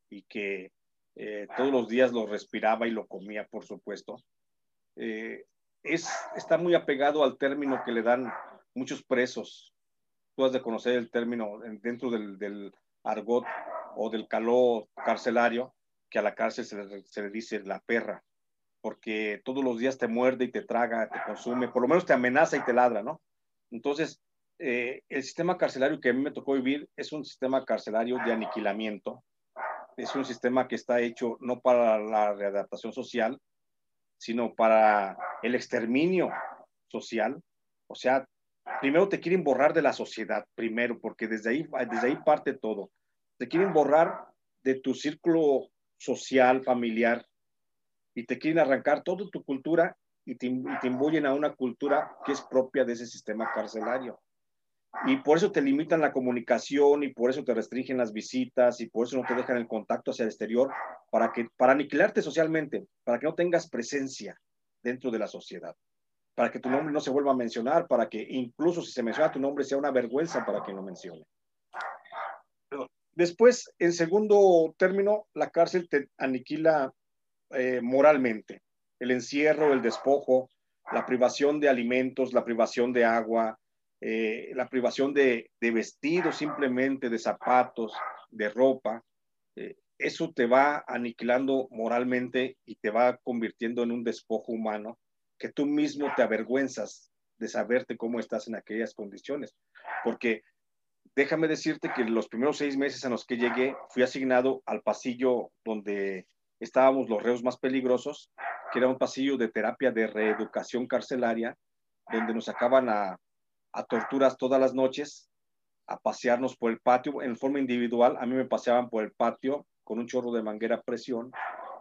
y que eh, todos los días lo respiraba y lo comía, por supuesto, eh, es, está muy apegado al término que le dan muchos presos. Tú has de conocer el término dentro del, del argot o del caló carcelario, que a la cárcel se le, se le dice la perra, porque todos los días te muerde y te traga, te consume, por lo menos te amenaza y te ladra, ¿no? Entonces, eh, el sistema carcelario que a mí me tocó vivir es un sistema carcelario de aniquilamiento. Es un sistema que está hecho no para la readaptación social, sino para el exterminio social. O sea, primero te quieren borrar de la sociedad, primero, porque desde ahí, desde ahí parte todo. Te quieren borrar de tu círculo social, familiar, y te quieren arrancar toda tu cultura y te, y a una cultura que es propia de ese sistema carcelario. Y por eso te limitan la comunicación y por eso te restringen las visitas y por eso no te dejan el contacto hacia el exterior para, que, para aniquilarte socialmente, para que no tengas presencia dentro de la sociedad, para que tu nombre no se vuelva a mencionar, para que incluso si se menciona tu nombre sea una vergüenza para quien lo mencione. Después, en segundo término, la cárcel te aniquila eh, moralmente. El encierro, el despojo, la privación de alimentos, la privación de agua, eh, la privación de, de vestidos simplemente, de zapatos, de ropa, eh, eso te va aniquilando moralmente y te va convirtiendo en un despojo humano que tú mismo te avergüenzas de saberte cómo estás en aquellas condiciones. Porque déjame decirte que los primeros seis meses en los que llegué fui asignado al pasillo donde estábamos los reos más peligrosos, que era un pasillo de terapia de reeducación carcelaria, donde nos sacaban a, a torturas todas las noches, a pasearnos por el patio en forma individual. A mí me paseaban por el patio con un chorro de manguera a presión.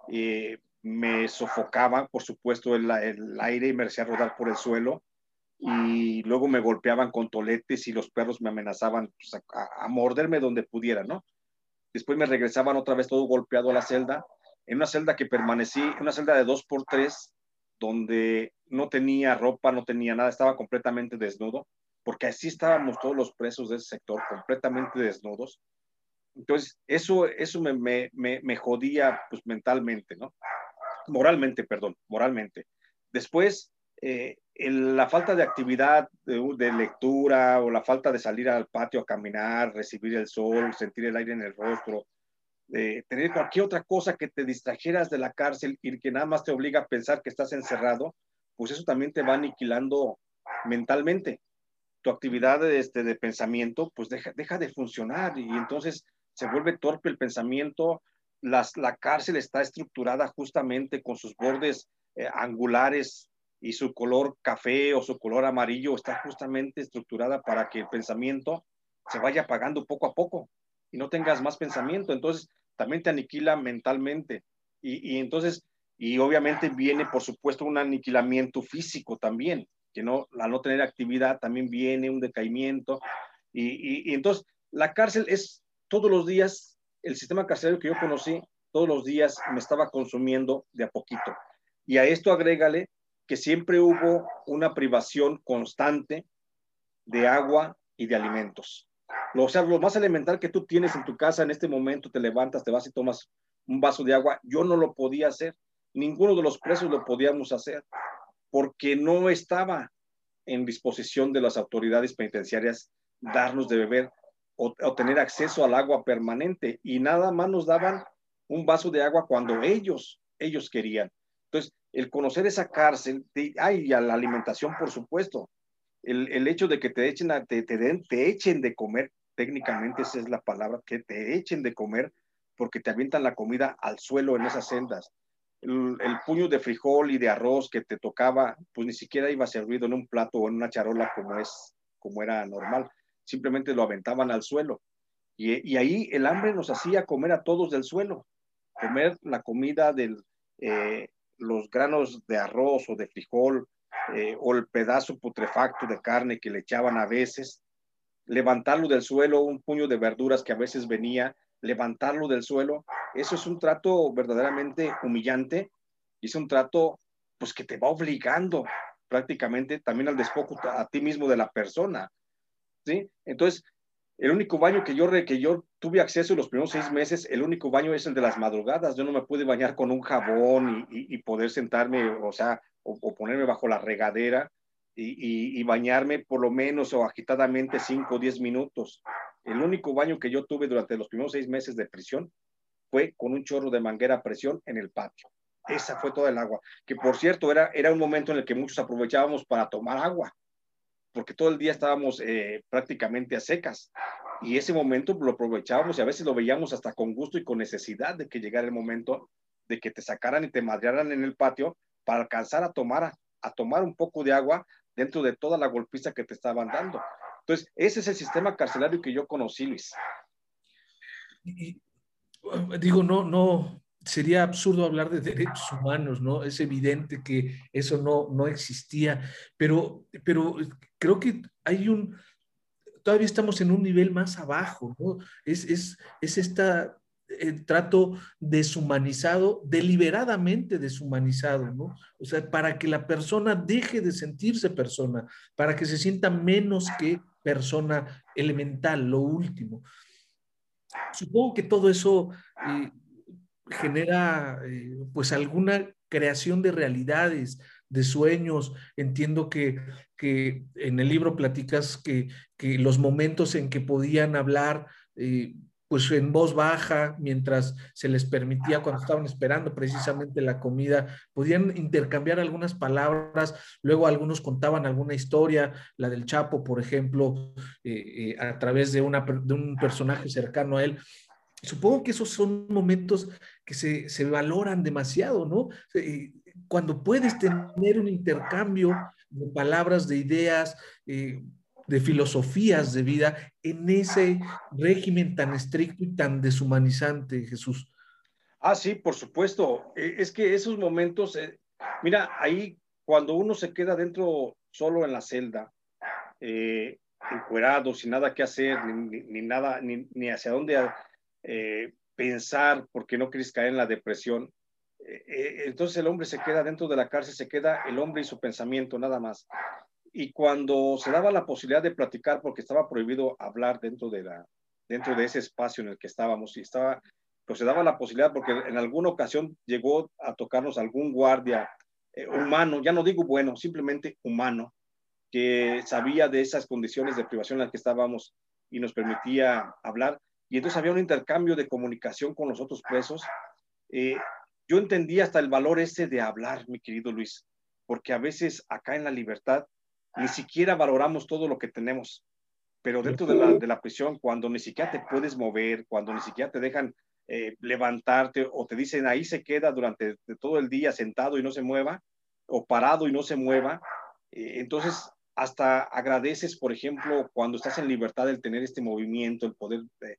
Eh, me sofocaban, por supuesto, el, el, aire y me hacía rodar por el suelo. Y luego me golpeaban con toletes y los perros me amenazaban pues, a, a, morderme donde pudiera, ¿no? Después me regresaban otra vez todo golpeado a la celda, en una celda que permanecí, una celda de dos por tres, donde no tenía ropa, no tenía nada, estaba completamente desnudo, porque así estábamos todos los presos de ese sector, completamente desnudos. Entonces, eso, eso me, me, me, me jodía pues, mentalmente, ¿no? Moralmente, perdón, moralmente. Después, eh, el, la falta de actividad de, de, lectura o la falta de salir al patio a caminar, recibir el sol, sentir el aire en el rostro, eh, tener cualquier otra cosa que te distrajeras de la cárcel y que nada más te obliga a pensar que estás encerrado, pues eso también te va aniquilando mentalmente. Tu actividad de, este, de pensamiento, pues deja, deja de funcionar y entonces se vuelve torpe el pensamiento. Las, la cárcel está estructurada justamente con sus bordes eh, angulares y su color café o su color amarillo está justamente estructurada para que el pensamiento se vaya apagando poco a poco y no tengas más pensamiento. Entonces, también te aniquila mentalmente. Y, y, entonces, y obviamente viene, por supuesto, un aniquilamiento físico también, que no, al no tener actividad también viene un decaimiento. Y, y, y entonces, la cárcel es todos los días, el sistema carcelario que yo conocí, todos los días me estaba consumiendo de a poquito. Y a esto agrégale que siempre hubo una privación constante de agua y de alimentos. O sea, lo más elemental que tú tienes en tu casa en este momento, te levantas, te vas y tomas un vaso de agua, yo no lo podía hacer. Ninguno de los presos lo podíamos hacer porque no estaba en disposición de las autoridades penitenciarias darnos de beber o, o, tener acceso al agua permanente y nada más nos daban un vaso de agua cuando ellos, ellos querían. Entonces, el conocer esa cárcel, de, ay, y a la alimentación, por supuesto, el, el hecho de que te echen, te, te, den, te echen de comer, técnicamente esa es la palabra, que te echen de comer porque te avientan la comida al suelo en esas sendas. El, puño de frijol y de arroz que te tocaba, pues ni siquiera iba servido en un plato o en una charola como es, como era normal. Simplemente lo aventaban al suelo. Y, y ahí el hambre nos hacía comer a todos del suelo, comer la comida del, eh, los granos de arroz o de frijol, eh, o el pedazo putrefacto de carne que le echaban a veces, levantarlo del suelo, un puño de verduras que a veces venía, levantarlo del suelo, eso es un trato verdaderamente humillante y es un trato pues que te va obligando prácticamente también al despojo a ti mismo de la persona, ¿sí? Entonces, el único baño que yo, que yo tuve acceso los primeros seis meses, el único baño es el de las madrugadas. Yo no me pude bañar con un jabón y, poder sentarme, o sea, o, o, ponerme bajo la regadera y, y, bañarme por lo menos o agitadamente cinco o diez minutos. El único baño que yo tuve durante los primeros seis meses de prisión fue con un chorro de manguera a presión en el patio. Esa fue toda el agua. Que por cierto, era, era un momento en el que muchos aprovechábamos para tomar agua porque todo el día estábamos eh, prácticamente a secas. Y ese momento lo aprovechábamos y a veces lo veíamos hasta con gusto y con necesidad de que llegara el momento de que te sacaran y te madrearan en el patio para alcanzar a tomar, a, tomar un poco de agua dentro de toda la golpiza que te estaban dando. Entonces, ese es el sistema carcelario que yo conocí, Luis. Y, digo, no, no, sería absurdo hablar de derechos humanos, ¿no? Es evidente que eso no, no existía, pero, pero creo que hay un, todavía estamos en un nivel más abajo, ¿no? Es, es, es esta trato deshumanizado, deliberadamente deshumanizado, ¿no? O sea, para que la persona deje de sentirse persona, para que se sienta menos que persona elemental, lo último. supongo que todo eso genera pues alguna creación de realidades, de sueños. Entiendo que, que en el libro platicas que, que, los momentos en que podían hablar, eh, pues en voz baja, mientras se les permitía, cuando estaban esperando precisamente la comida, podían intercambiar algunas palabras, luego algunos contaban alguna historia, la del Chapo, por ejemplo, eh, eh, a través de, una, de un personaje cercano a él. Supongo que esos son momentos que se, se valoran demasiado, ¿no? cuando puedes tener un intercambio de palabras, de ideas, eh, de filosofías de vida en ese régimen tan estricto y tan deshumanizante, Jesús. Ah, sí, por supuesto. E, es que esos momentos, eh, mira, ahí cuando uno se queda dentro solo en la celda, eh, encuerado, sin nada que hacer, ni, nada, ni, ni, hacia dónde eh, pensar, porque no quieres caer en la depresión, eh, eh, entonces el hombre se queda dentro de la cárcel, se queda el hombre y su pensamiento nada más. Y cuando se daba la posibilidad de platicar, porque estaba prohibido hablar dentro de, la, dentro de ese espacio en el que estábamos, y estaba, pues se daba la posibilidad, porque en alguna ocasión llegó a tocarnos algún guardia eh, humano, ya no digo bueno, simplemente humano, que sabía de esas condiciones de privación en las que estábamos y nos permitía hablar. Y entonces había un intercambio de comunicación con los otros presos. Eh, yo entendí hasta el valor ese de hablar, mi querido Luis, porque a veces acá en la libertad ni siquiera valoramos todo lo que tenemos, pero dentro de la, de la prisión, cuando ni siquiera te puedes mover, cuando ni siquiera te dejan eh, levantarte o te dicen ahí se queda durante todo el día sentado y no se mueva, o parado y no se mueva, eh, entonces hasta agradeces, por ejemplo, cuando estás en libertad el tener este movimiento, el poder eh,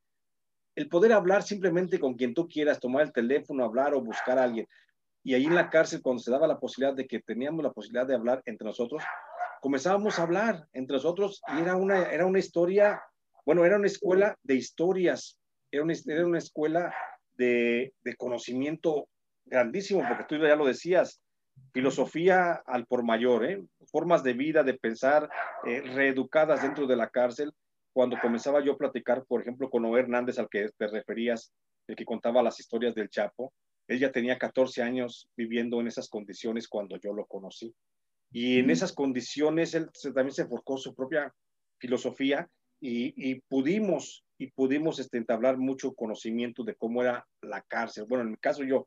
el poder hablar simplemente con quien tú quieras, tomar el teléfono, hablar o buscar a alguien. Y ahí en la cárcel, cuando se daba la posibilidad de que teníamos la posibilidad de hablar entre nosotros, comenzábamos a hablar entre nosotros y era una, era una historia, bueno, era una escuela de historias, era una, era una escuela de, de conocimiento grandísimo, porque tú ya lo decías, filosofía al por mayor, ¿eh? formas de vida, de pensar eh, reeducadas dentro de la cárcel, cuando comenzaba yo a platicar, por ejemplo, con Noé Hernández, al que te referías, el que contaba las historias del Chapo, él ya tenía 14 años viviendo en esas condiciones cuando yo lo conocí. Y en esas condiciones él también se forjó su propia filosofía y, pudimos, y pudimos este, entablar mucho conocimiento de cómo era la cárcel. Bueno, en mi caso yo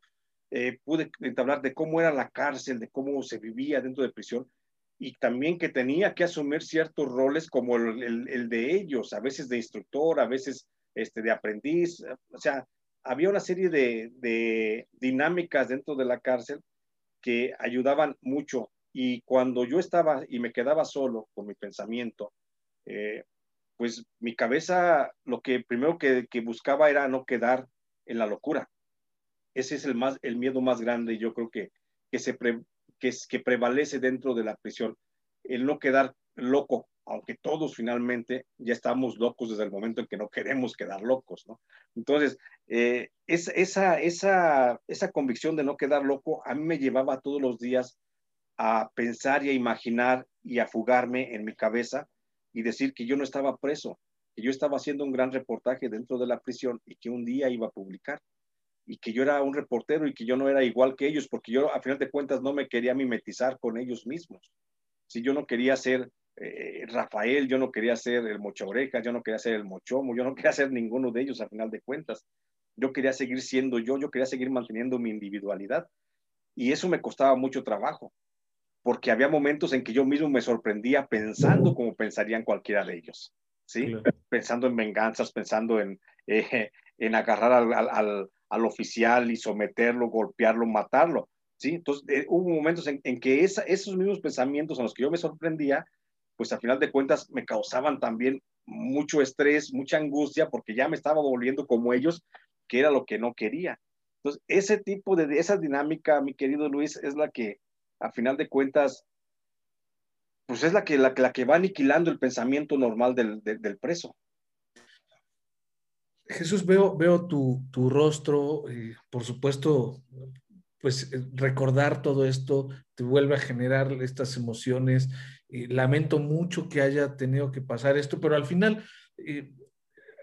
eh, pude entablar de cómo era la cárcel, de cómo se vivía dentro de prisión, y también que tenía que asumir ciertos roles como el, el, de ellos, a veces de instructor, a veces este, de aprendiz, o sea, había una serie de, de dinámicas dentro de la cárcel que ayudaban mucho y cuando yo estaba y me quedaba solo con mi pensamiento, eh, pues mi cabeza lo que primero que, que, buscaba era no quedar en la locura. Ese es el, más, el miedo más grande, yo creo que, que se, que, es, que prevalece dentro de la prisión, el no quedar loco, aunque todos finalmente ya estamos locos desde el momento en que no queremos quedar locos, ¿no? Entonces, eh, es, esa, esa, esa convicción de no quedar loco a mí me llevaba todos los días a pensar y a imaginar y a fugarme en mi cabeza y decir que yo no estaba preso, que yo estaba haciendo un gran reportaje dentro de la prisión y que un día iba a publicar y que yo era un reportero y que yo no era igual que ellos, porque yo a final de cuentas no me quería mimetizar con ellos mismos. Si yo no quería ser eh, Rafael, yo no quería ser el Mocho Oreja, yo no quería ser el Mochomo, yo no quería ser ninguno de ellos a final de cuentas. Yo quería seguir siendo yo, yo quería seguir manteniendo mi individualidad. Y eso me costaba mucho trabajo, porque había momentos en que yo mismo me sorprendía pensando como pensarían cualquiera de ellos, ¿sí? Pensando en venganzas, pensando en, eh, en agarrar al, al oficial y someterlo, golpearlo, matarlo. ¿sí? Entonces, eh, hubo momentos en, que esos mismos pensamientos en los que yo me sorprendía, pues a final de cuentas me causaban también mucho estrés, mucha angustia, porque ya me estaba volviendo como ellos, que era lo que no quería. Entonces, ese tipo de, esa dinámica, mi querido Luis, es la que a final de cuentas, pues es la que, la, la que va aniquilando el pensamiento normal del, del preso. Jesús, veo, veo tu, tu rostro, por supuesto, pues eh, recordar todo esto te vuelve a generar estas emociones. lamento mucho que haya tenido que pasar esto, pero al final, eh,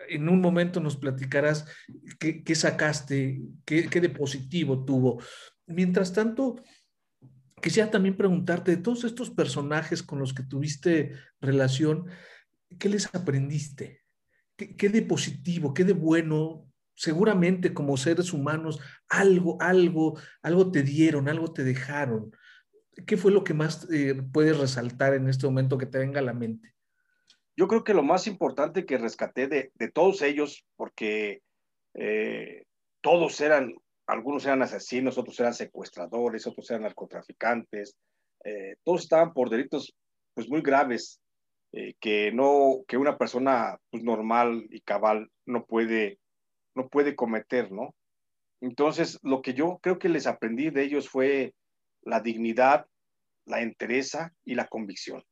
en un momento nos platicarás qué, sacaste, qué, qué de positivo tuvo. Mientras tanto, quisiera también preguntarte de todos estos personajes con los que tuviste relación, ¿qué les aprendiste? ¿Qué, de positivo, qué de bueno? Seguramente como seres humanos, algo, algo, algo te dieron, algo te dejaron. ¿Qué fue lo que más eh, puedes resaltar en este momento que te venga a la mente? Yo creo que lo más importante que rescaté de, todos ellos, porque eh, todos eran, algunos eran asesinos, otros eran secuestradores, otros eran narcotraficantes, eh, todos estaban por delitos pues muy graves eh, que no, que una persona pues, normal y cabal no puede, no puede cometer, ¿no? Entonces, lo que yo creo que les aprendí de ellos fue la dignidad, la entereza y la convicción.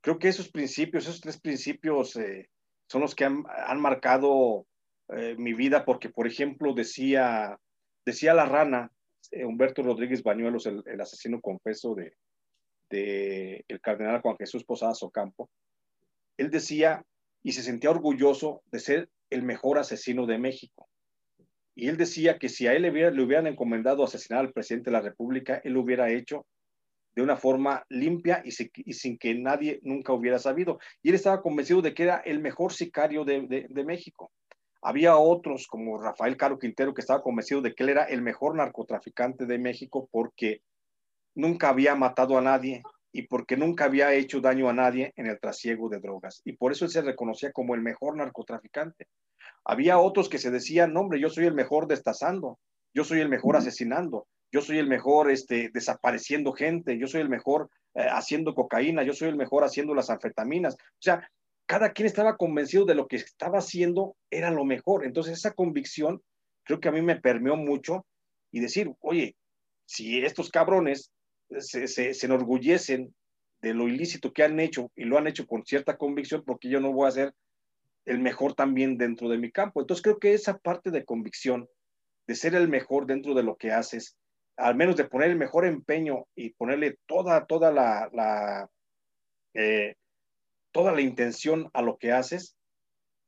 Creo que esos principios, esos tres principios eh, son los que han, han marcado eh, mi vida, porque, por ejemplo, decía, decía la rana, Humberto Rodríguez Bañuelos, el, asesino confeso de, el cardenal Juan Jesús Posadas Ocampo, él decía y se sentía orgulloso de ser el mejor asesino de México. Y él decía que si a él le, hubieran encomendado asesinar al presidente de la República, él lo hubiera hecho de una forma limpia y, sin que nadie nunca hubiera sabido. Y él estaba convencido de que era el mejor sicario de, de, México. Había otros como Rafael Caro Quintero que estaba convencido de que él era el mejor narcotraficante de México porque nunca había matado a nadie y porque nunca había hecho daño a nadie en el trasiego de drogas. Y por eso él se reconocía como el mejor narcotraficante. Había otros que se decían, no, hombre, yo soy el mejor destazando, yo soy el mejor asesinando, yo soy el mejor este, desapareciendo gente, yo soy el mejor eh, haciendo cocaína, yo soy el mejor haciendo las anfetaminas. O sea, cada quien estaba convencido de lo que estaba haciendo era lo mejor. Entonces esa convicción creo que a mí me permeó mucho y decir, oye, si estos cabrones se, enorgullecen de lo ilícito que han hecho y lo han hecho con cierta convicción porque yo no voy a ser el mejor también dentro de mi campo. Entonces creo que esa parte de convicción, de ser el mejor dentro de lo que haces, al menos de poner el mejor empeño y ponerle toda, toda la, la eh, toda la intención a lo que haces,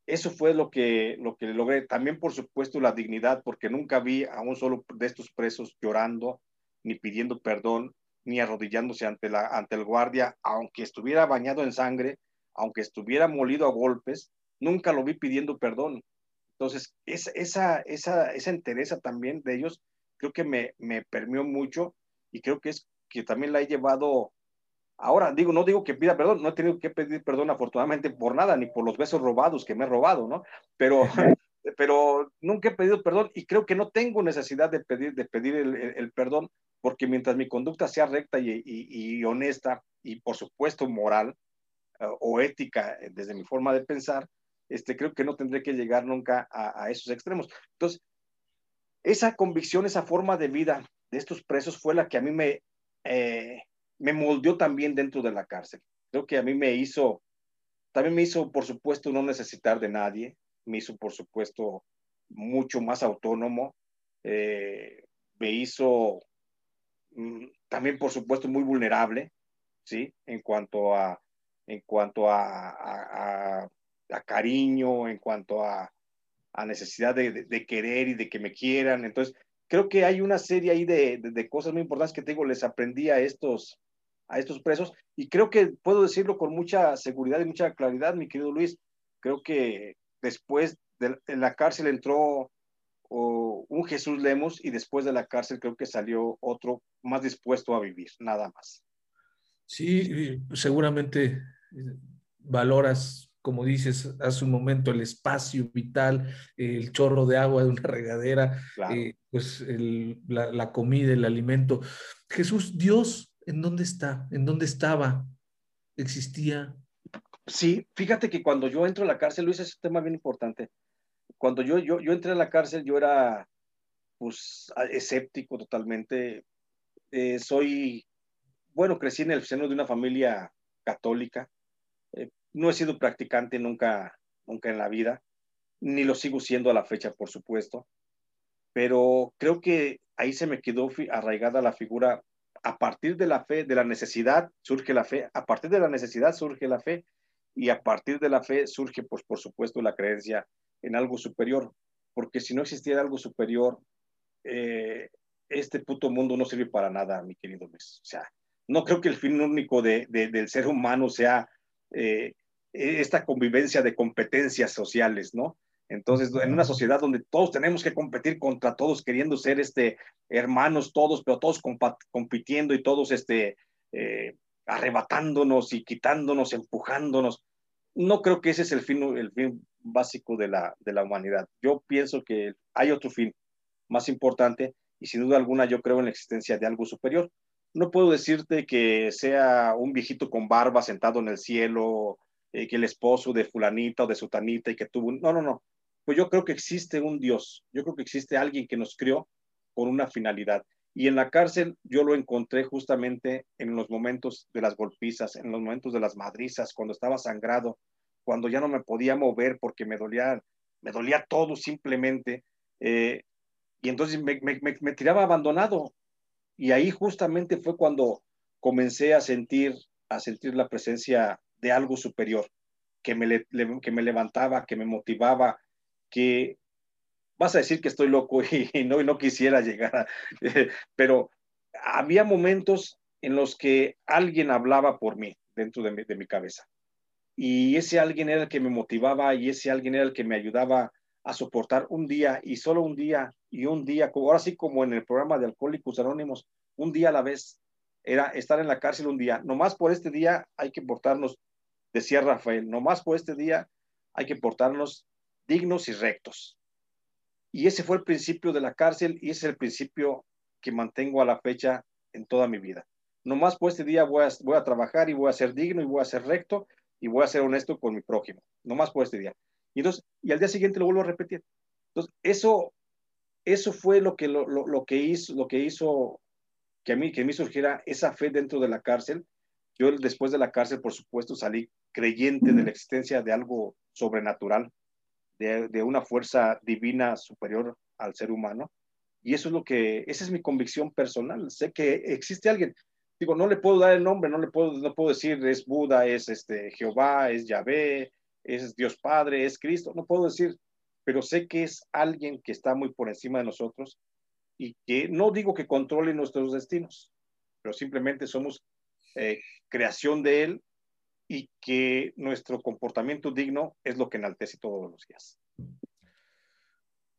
eso fue lo que, lo que logré. También, por supuesto, la dignidad, porque nunca vi a un solo de estos presos llorando ni pidiendo perdón, ni arrodillándose ante, la, ante el guardia, aunque estuviera bañado en sangre, aunque estuviera molido a golpes, nunca lo vi pidiendo perdón. Entonces, esa, esa, esa, esa entereza también de ellos creo que me, me permeó mucho y creo que es que también la he llevado Ahora, digo, no digo que pida perdón, no he tenido que pedir perdón afortunadamente por nada, ni por los besos robados que me he robado, ¿no? Pero, pero nunca he pedido perdón y creo que no tengo necesidad de pedir, de pedir el perdón porque mientras mi conducta sea recta y, honesta y por supuesto moral eh, o ética eh, desde mi forma de pensar, este, creo que no tendré que llegar nunca a, esos extremos. Entonces, esa convicción, esa forma de vida de estos presos fue la que a mí me, eh, me moldeó también dentro de la cárcel. Creo que a mí me hizo, también me hizo, por supuesto, no necesitar de nadie, me hizo, por supuesto, mucho más autónomo, me hizo Mm, también, por supuesto, muy vulnerable, ¿sí? En cuanto a, en cuanto a, a, cariño, en cuanto a, necesidad de, de, querer y de que me quieran. Entonces, creo que hay una serie ahí de, de, cosas muy importantes que tengo, les aprendí a estos, a estos presos y creo que puedo decirlo con mucha seguridad y mucha claridad, mi querido Luis. Creo que después de, en la cárcel entró o un Jesús Lemos y después de la cárcel creo que salió otro más dispuesto a vivir, nada más. Sí, seguramente eh, valoras, como dices hace un momento, el espacio vital, el chorro de agua de una regadera, eh, pues la, la, comida, el alimento. Jesús, Dios, ¿en dónde está? ¿En dónde estaba? ¿Existía? Sí, fíjate que cuando yo entro a la cárcel, Luis, es un tema bien importante cuando yo, yo, yo entré a la cárcel, yo era pues escéptico totalmente. Eh, soy, bueno, crecí en el seno de una familia católica. Eh, no he sido practicante nunca, nunca en la vida, ni lo sigo siendo a la fecha, por supuesto. Pero creo que ahí se me quedó arraigada la figura. A partir de la fe, de la necesidad, surge la fe. A partir de la necesidad surge la fe. y a partir de la fe surge, pues, por supuesto, la creencia en algo superior, porque si no existiera algo superior, eh, este puto mundo no sirve para nada, mi querido Luis. O sea, no creo que el fin único de, del ser humano sea eh, esta convivencia de competencias sociales, ¿no? Entonces, en una sociedad donde todos tenemos que competir contra todos, queriendo ser este, hermanos todos, pero todos compitiendo y todos este, eh, arrebatándonos y quitándonos, empujándonos, no creo que ese es el fin, el fin básico de la, de la humanidad. Yo pienso que hay otro fin más importante y sin duda alguna yo creo en la existencia de algo superior. No puedo decirte que sea un viejito con barba sentado en el cielo, eh, que el esposo de fulanita o de sutanita y que tuvo... No, no, no. Pues yo creo que existe un Dios, yo creo que existe alguien que nos crió con una finalidad. Y en la cárcel yo lo encontré justamente en los momentos de las golpizas, en los momentos de las madrizas, cuando estaba sangrado, cuando ya no me podía mover porque me dolía, me dolía todo simplemente. Eh, y entonces me, tiraba abandonado. Y ahí justamente fue cuando comencé a sentir, a sentir la presencia de algo superior, que me, que me levantaba, que me motivaba, que vas a decir que estoy loco y, no, y no quisiera llegar a... pero había momentos en los que alguien hablaba por mí dentro de mi, de mi cabeza. Y ese alguien era el que me motivaba y ese alguien era el que me ayudaba a soportar un día y solo un día y un día, ahora sí como en el programa de Alcohólicos Anónimos, un día a la vez, era estar en la cárcel un día. Nomás por este día hay que portarnos, decía Rafael, nomás por este día hay que portarnos dignos y rectos. Y ese fue el principio de la cárcel y ese es el principio que mantengo a la fecha en toda mi vida. Nomás por este día voy a, voy a trabajar y voy a ser digno y voy a ser recto y voy a ser honesto con mi prójimo. Nomás por este día. Y, entonces, y al día siguiente lo vuelvo a repetir. Entonces, eso, eso fue lo que, lo, lo, que hizo, lo que hizo que a mí, que a mí surgiera esa fe dentro de la cárcel. Yo después de la cárcel, por supuesto, salí creyente de la existencia de algo sobrenatural, de, una fuerza divina superior al ser humano. Y eso es lo que, esa es mi convicción personal. Sé que existe alguien. Digo, no le puedo dar el nombre, no le puedo, no puedo decir es Buda, es este Jehová, es Yahvé, es Dios Padre, es Cristo, no puedo decir, pero sé que es alguien que está muy por encima de nosotros y que no digo que controle nuestros destinos, pero simplemente somos eh, creación de Él y que nuestro comportamiento digno es lo que enaltece todos los días.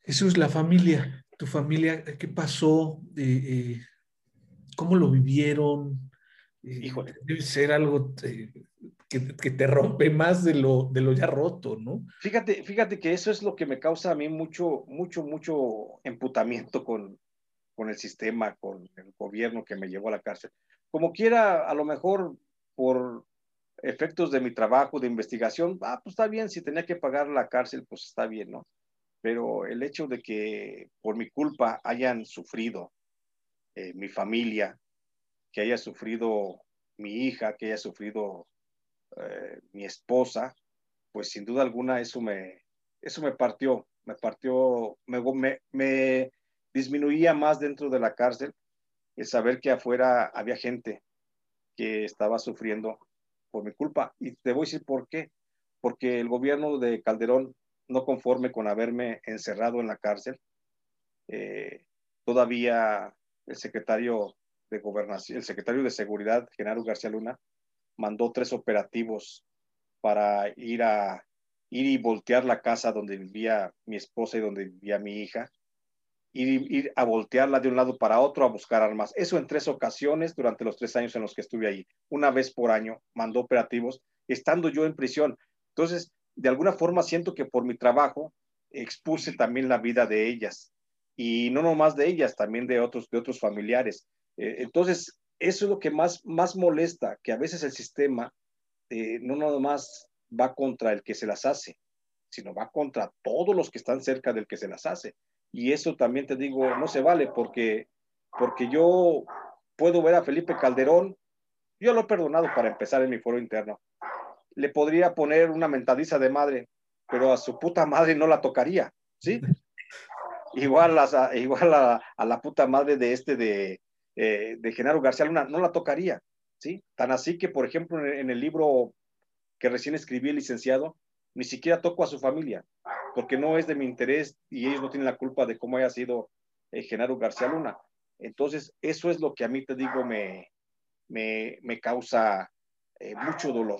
Jesús, la familia, tu familia, ¿qué pasó? Eh, eh, ¿Cómo lo vivieron? Híjole. Debe ser algo que, te rompe más de lo, de lo ya roto, ¿no? Fíjate, fíjate que eso es lo que me causa a mí mucho, mucho, mucho emputamiento con, con el sistema, con el gobierno que me llevó a la cárcel. Como quiera, a lo mejor por efectos de mi trabajo de investigación, ah, pues está bien, si tenía que pagar la cárcel, pues está bien, ¿no? Pero el hecho de que por mi culpa hayan sufrido eh, mi familia, que haya sufrido mi hija, que haya sufrido eh, mi esposa, pues sin duda alguna eso me, eso me partió, me partió, me, me, disminuía más dentro de la cárcel el saber que afuera había gente que estaba sufriendo por mi culpa. Y te voy a decir por qué. Porque el gobierno de Calderón, no conforme con haberme encerrado en la cárcel, eh, todavía el secretario de gobernación, el secretario de seguridad, Genaro García Luna, mandó tres operativos para ir a ir y voltear la casa donde vivía mi esposa y donde vivía mi hija, ir, ir a voltearla de un lado para otro a buscar armas. Eso en tres ocasiones durante los tres años en los que estuve ahí. Una vez por año mandó operativos, estando yo en prisión. Entonces, de alguna forma siento que por mi trabajo expuse también la vida de ellas. Y no nomás de ellas, también de otros, de otros familiares. Eh, entonces, eso es lo que más, más molesta, que a veces el sistema eh, no nada más va contra el que se las hace, sino va contra todos los que están cerca del que se las hace. Y eso también te digo, no se vale porque, porque yo puedo ver a Felipe Calderón, yo lo he perdonado para empezar en mi foro interno. Le podría poner una mentadiza de madre, pero a su puta madre no la tocaría, ¿sí? Igual, a, igual a, a la puta madre de este de, eh, de Genaro García Luna, no la tocaría, ¿sí? Tan así que, por ejemplo, en, el libro que recién escribí el licenciado, ni siquiera toco a su familia, porque no es de mi interés y ellos no tienen la culpa de cómo haya sido eh, Genaro García Luna. Entonces, eso es lo que a mí te digo me, me, me causa eh, mucho dolor.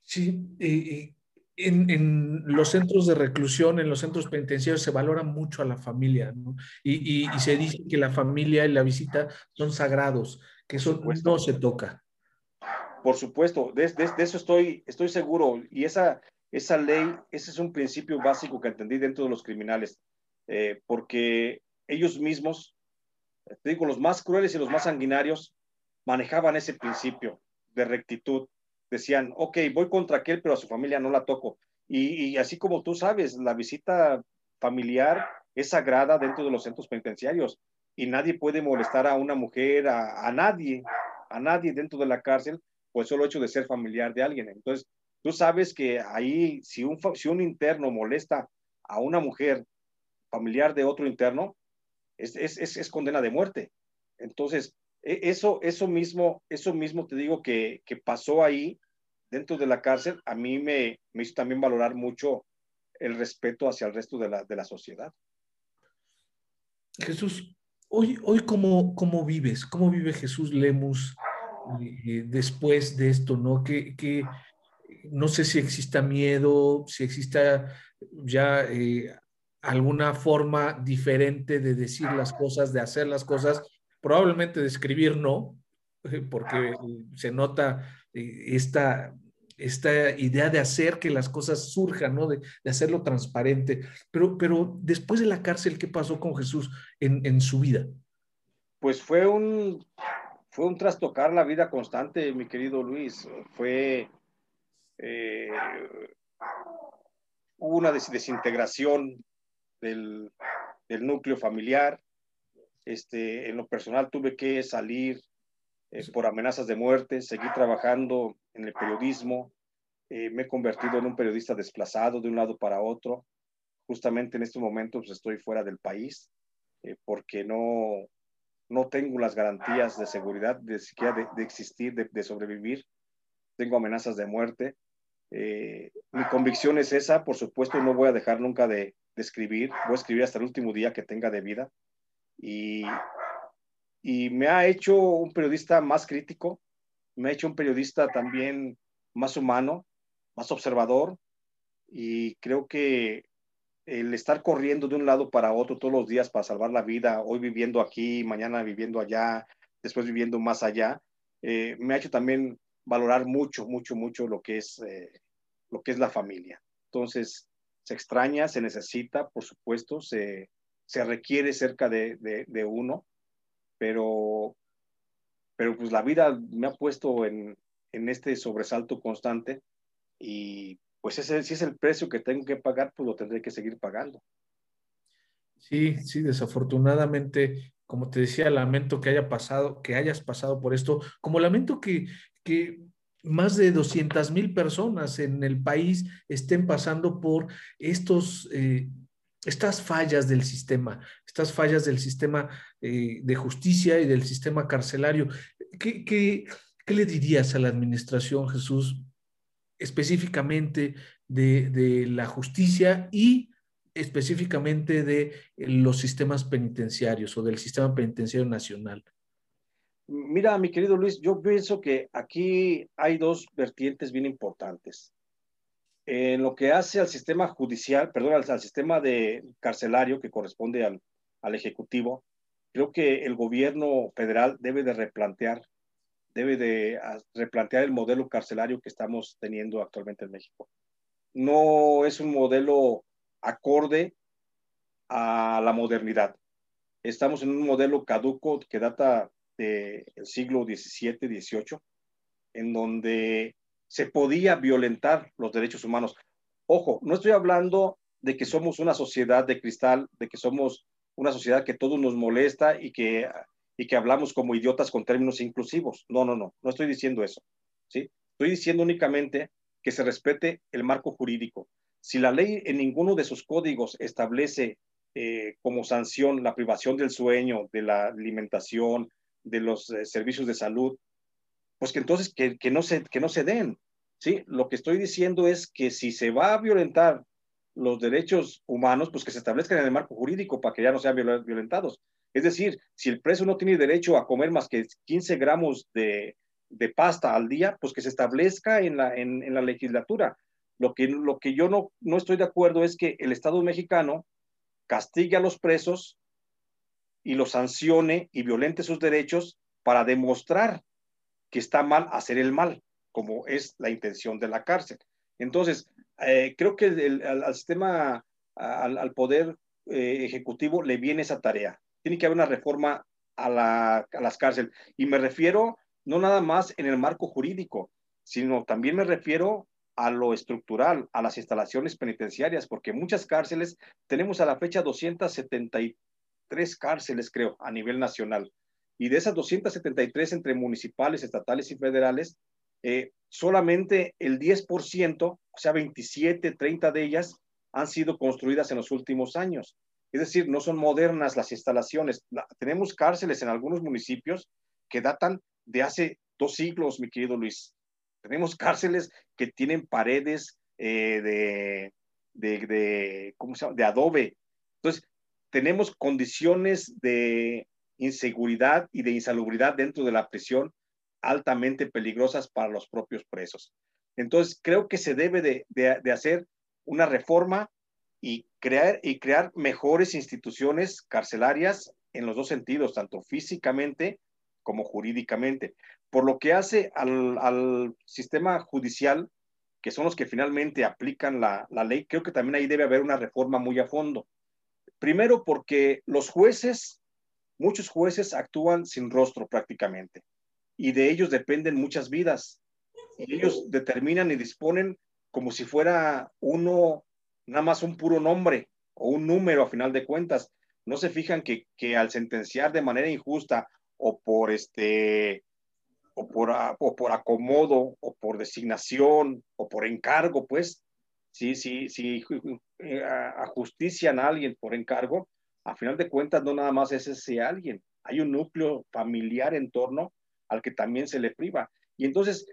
Sí, en, en, los centros de reclusión, en los centros penitenciarios, se valora mucho a la familia, ¿no? Y, y, y se dice que la familia y la visita son sagrados, que eso no se toca. Por supuesto, de, de, de, eso estoy, estoy seguro. Y esa, esa ley, ese es un principio básico que entendí dentro de los criminales, eh, porque ellos mismos, te digo, los más crueles y los más sanguinarios, manejaban ese principio de rectitud. Decían, ok, voy contra aquel, pero a su familia no la toco. Y, así como tú sabes, la visita familiar es sagrada dentro de los centros penitenciarios y nadie puede molestar a una mujer, a, nadie, a nadie dentro de la cárcel el solo hecho de ser familiar de alguien. Entonces, tú sabes que ahí, si un, si un interno molesta a una mujer familiar de otro interno, es, es, es, condena de muerte. Entonces, e, eso, eso, mismo, eso mismo te digo que, que pasó ahí dentro de la cárcel, a mí me, me, hizo también valorar mucho el respeto hacia el resto de la, de la sociedad. Jesús, hoy, hoy cómo, cómo vives? ¿Cómo vive Jesús Lemus eh, después de esto, ¿no? Que, que, no sé si exista miedo, si exista ya eh, alguna forma diferente de decir las cosas, de hacer las cosas, probablemente de escribir no, porque se nota eh, esta, esta idea de hacer que las cosas surjan, ¿no? De, de, hacerlo transparente. Pero, pero después de la cárcel, ¿qué pasó con Jesús en, en su vida? Pues fue un, fue un trastocar la vida constante, mi querido Luis. Fue eh, una des desintegración del, del, núcleo familiar. Este, en lo personal tuve que salir eh, por amenazas de muerte, seguí trabajando en el periodismo. Eh, me he convertido en un periodista desplazado de un lado para otro. Justamente en este momento pues, estoy fuera del país eh, porque no, no tengo las garantías de seguridad de siquiera de, de existir, de, de, sobrevivir. Tengo amenazas de muerte. Eh, mi convicción es esa, por supuesto, no voy a dejar nunca de, de, escribir, voy a escribir hasta el último día que tenga de vida. Y, y me ha hecho un periodista más crítico, me ha hecho un periodista también más humano, más observador, y creo que el estar corriendo de un lado para otro todos los días para salvar la vida, hoy viviendo aquí, mañana viviendo allá, después viviendo más allá, eh, me ha hecho también valorar mucho, mucho, mucho lo que es, eh, lo que es la familia. Entonces, se extraña, se necesita, por supuesto, se, se requiere cerca de, de, de, uno, pero, pero pues la vida me ha puesto en, en este sobresalto constante y pues ese, si es el precio que tengo que pagar, pues lo tendré que seguir pagando. Sí, sí, desafortunadamente, como te decía, lamento que haya pasado, que hayas pasado por esto, como lamento que, que más de 200 mil personas en el país estén pasando por estos, eh, estas fallas del sistema, estas fallas del sistema eh, de justicia y del sistema carcelario. ¿Qué, qué, ¿Qué le dirías a la administración, Jesús, específicamente de, de, la justicia y específicamente de los sistemas penitenciarios o del sistema penitenciario nacional? Mira, mi querido Luis, yo pienso que aquí hay dos vertientes bien importantes. En lo que hace al sistema judicial, perdón, al, sistema de carcelario que corresponde al, al Ejecutivo, creo que el gobierno federal debe de replantear debe de replantear el modelo carcelario que estamos teniendo actualmente en México. No es un modelo acorde a la modernidad. Estamos en un modelo caduco que data del siglo XVII, XVIII, en donde se podía violentar los derechos humanos. Ojo, no estoy hablando de que somos una sociedad de cristal, de que somos una sociedad que todo nos molesta y que y que hablamos como idiotas con términos inclusivos. No, no, no, no estoy diciendo eso. ¿sí? Estoy diciendo únicamente que se respete el marco jurídico. Si la ley en ninguno de sus códigos establece eh, como sanción la privación del sueño, de la alimentación, de los eh, servicios de salud, pues que entonces que, que, no se, que no se den. ¿sí? Lo que estoy diciendo es que si se va a violentar los derechos humanos, pues que se establezcan en el marco jurídico para que ya no sean violentados. Es decir, si el preso no tiene derecho a comer más que 15 gramos de, de pasta al día, pues que se establezca en la, en, la legislatura. Lo que, lo que yo no, no estoy de acuerdo es que el Estado mexicano castigue a los presos y los sancione y violente sus derechos para demostrar que está mal hacer el mal, como es la intención de la cárcel. Entonces, eh, creo que al, sistema, al, poder eh, ejecutivo le viene esa tarea. Tiene que haber una reforma a, la, a las cárceles. Y me refiero no nada más en el marco jurídico, sino también me refiero a lo estructural, a las instalaciones penitenciarias, porque muchas cárceles, tenemos a la fecha 273 cárceles, creo, a nivel nacional. Y de esas 273 entre municipales, estatales y federales, eh, solamente el 10%, o sea, 27, 30 de ellas han sido construidas en los últimos años. Es decir, no son modernas las instalaciones. tenemos cárceles en algunos municipios que datan de hace dos siglos, mi querido Luis. Tenemos cárceles que tienen paredes eh, de, de, de, ¿cómo se llama? de adobe. Entonces, tenemos condiciones de inseguridad y de insalubridad dentro de la prisión altamente peligrosas para los propios presos. Entonces, creo que se debe de, de hacer una reforma y crear, y crear mejores instituciones carcelarias en los dos sentidos, tanto físicamente como jurídicamente. Por lo que hace al, sistema judicial, que son los que finalmente aplican la, ley, creo que también ahí debe haber una reforma muy a fondo. Primero porque los jueces, muchos jueces actúan sin rostro prácticamente, y de ellos dependen muchas vidas, y ellos determinan y disponen como si fuera uno, nada más un puro nombre o un número a final de cuentas. No se fijan que, que al sentenciar de manera injusta o por este o por, o por acomodo o por designación o por encargo, pues, si sí, eh, ajustician a alguien por encargo, a final de cuentas no nada más es ese alguien, hay un núcleo familiar en torno al que también se le priva. Y entonces,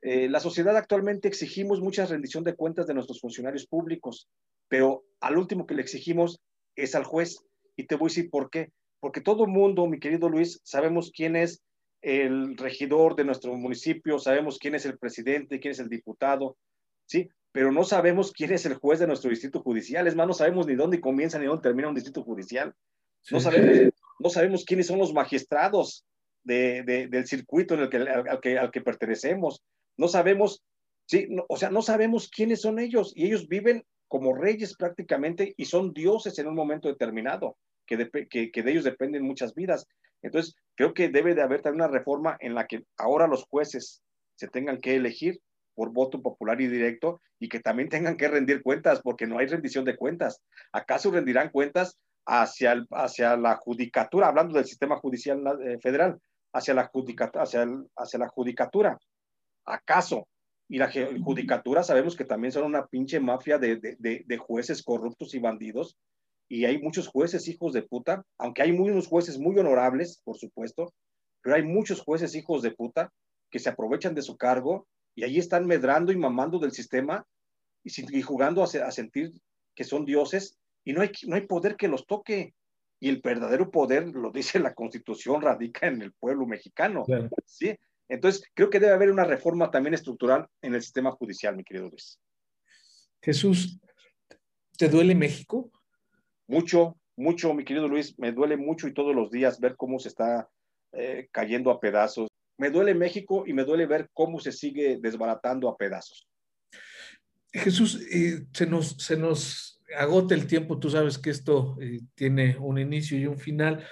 eh, la sociedad actualmente exigimos mucha rendición de cuentas de nuestros funcionarios públicos, pero al último que le exigimos es al juez. Y te voy a decir por qué porque todo mundo, mi querido Luis, sabemos quién es el regidor de nuestro municipio, sabemos quién es el presidente, quién es el diputado, ¿sí? Pero no sabemos quién es el juez de nuestro distrito judicial, es más, no sabemos ni dónde comienza ni dónde termina un distrito judicial. No, sabemos, no sabemos quiénes son los magistrados del circuito en el que, al, que, al que pertenecemos. No sabemos, sí, o sea, no sabemos quiénes son ellos y ellos viven como reyes prácticamente y son dioses en un momento determinado que de, ellos dependen muchas vidas. Entonces, creo que debe de haber también una reforma en la que ahora los jueces se tengan que elegir por voto popular y directo y que también tengan que rendir cuentas, porque no hay rendición de cuentas. ¿Acaso rendirán cuentas hacia, hacia la judicatura, hablando del sistema judicial eh, federal, hacia la, judicatura, hacia, hacia la judicatura? ¿Acaso? Y la judicatura sabemos que también son una pinche mafia de, de jueces corruptos y bandidos y hay muchos jueces hijos de puta, aunque hay muchos jueces muy honorables, por supuesto, pero hay muchos jueces hijos de puta que se aprovechan de su cargo y ahí están medrando y mamando del sistema y, jugando a, sentir que son dioses y no hay, no hay poder que los toque. Y el verdadero poder, lo dice la constitución, radica en el pueblo mexicano. ¿sí? Entonces, creo que debe haber una reforma también estructural en el sistema judicial, mi querido Luis. Jesús, ¿te duele México? mucho, mucho, mi querido Luis, me duele mucho y todos los días ver cómo se está eh, cayendo a pedazos. Me duele México y me duele ver cómo se sigue desbaratando a pedazos. Jesús, eh, se, nos, se nos agota el tiempo, tú sabes que esto eh, tiene un inicio y un final.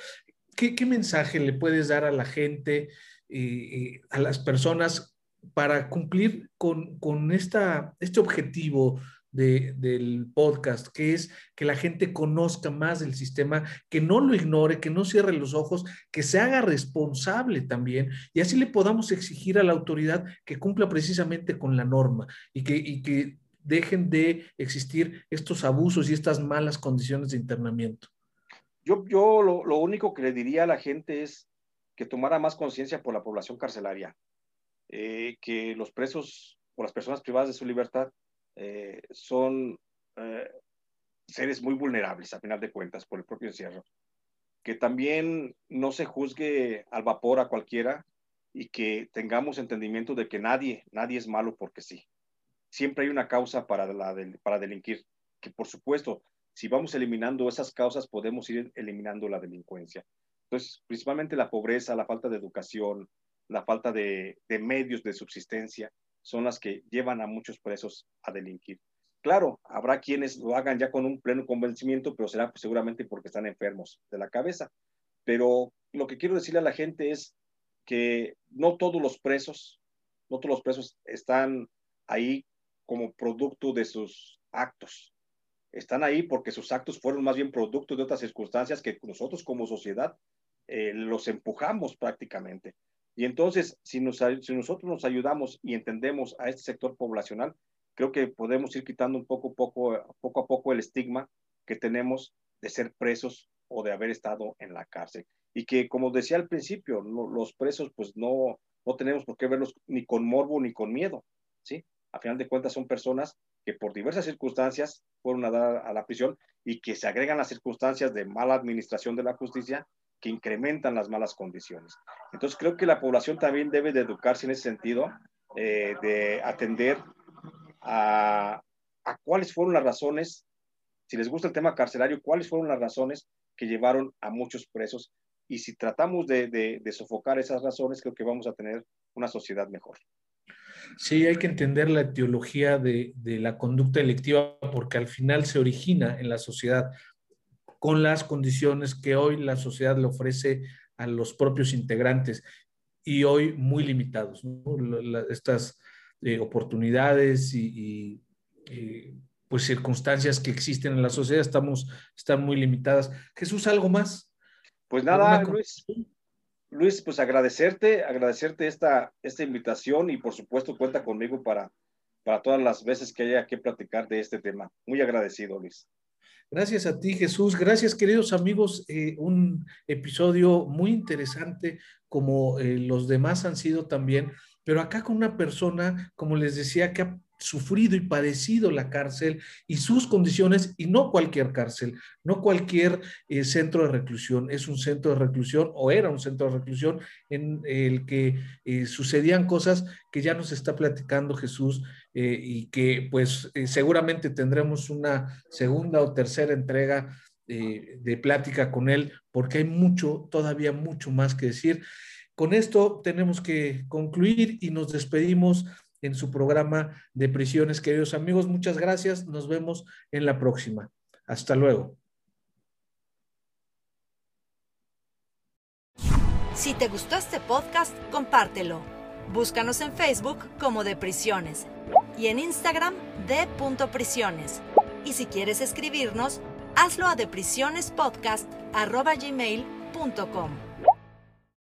¿Qué, ¿Qué, mensaje le puedes dar a la gente, a las personas para cumplir con, con esta, este objetivo del podcast, que es que la gente conozca más del sistema, que no lo ignore, que no cierre los ojos, que se haga responsable también y así le podamos exigir a la autoridad que cumpla precisamente con la norma y que, que dejen de existir estos abusos y estas malas condiciones de internamiento. Yo, yo lo, lo único que le diría a la gente es que tomara más conciencia por la población carcelaria, eh, que los presos o las personas privadas de su libertad eh, son eh, seres muy vulnerables, a final de cuentas, por el propio encierro. Que también no se juzgue al vapor a cualquiera y que tengamos entendimiento de que nadie, nadie es malo porque sí. Siempre hay una causa para, la, para delinquir, que por supuesto, si vamos eliminando esas causas, podemos ir eliminando la delincuencia. Entonces, principalmente la pobreza, la falta de educación, la falta de medios de subsistencia, son las que llevan a muchos presos a delinquir. Claro, habrá quienes lo hagan ya con un pleno convencimiento, pero será pues, seguramente porque están enfermos de la cabeza. Pero lo que quiero decirle a la gente es que no todos los presos, no todos los presos están ahí como producto de sus actos. Están ahí porque sus actos fueron más bien producto de otras circunstancias que nosotros como sociedad eh, los empujamos prácticamente. Y entonces, si, nosotros nos ayudamos y entendemos a este sector poblacional, creo que podemos ir quitando un poco, poco, poco a poco el estigma que tenemos de ser presos o de haber estado en la cárcel. Y que, como decía al principio, los presos pues no, no tenemos por qué verlos ni con morbo ni con miedo, ¿sí? A final de cuentas son personas que por diversas circunstancias fueron a dar a la prisión y que se agregan las circunstancias de mala administración de la justicia que incrementan las malas condiciones. Entonces creo que la población también debe de educarse en ese sentido, eh, de atender a, cuáles fueron las razones, si les gusta el tema carcelario, cuáles fueron las razones que llevaron a muchos presos. Y si tratamos de, sofocar esas razones, creo que vamos a tener una sociedad mejor. Sí, hay que entender la etiología de, la conducta electiva porque al final se origina en la sociedad con las condiciones que hoy la sociedad le ofrece a los propios integrantes y hoy muy limitados. estas eh, oportunidades y, pues circunstancias que existen en la sociedad estamos, están muy limitadas. Jesús, ¿algo más? Pues nada, Luis. Luis, pues agradecerte, agradecerte esta, esta invitación y por supuesto cuenta conmigo para, para todas las veces que haya que platicar de este tema. Muy agradecido, Luis. Gracias a ti, Jesús. Gracias, queridos amigos. Eh, un episodio muy interesante, como eh, los demás han sido también pero acá con una persona, como les decía, que ha sufrido y padecido la cárcel y sus condiciones, y no cualquier cárcel, no cualquier eh, centro de reclusión, es un centro de reclusión o era un centro de reclusión en el que eh, sucedían cosas que ya nos está platicando Jesús eh, y que pues seguramente tendremos una segunda o tercera entrega de plática con él, porque hay mucho, todavía mucho más que decir. Con esto tenemos que concluir y nos despedimos en su programa de prisiones, queridos amigos. Muchas gracias. Nos vemos en la próxima. Hasta luego. Si te gustó este podcast, compártelo. Búscanos en Facebook como de prisiones y en Instagram de prisiones. Y si quieres escribirnos, hazlo a deprisionespodcast.gmail.com.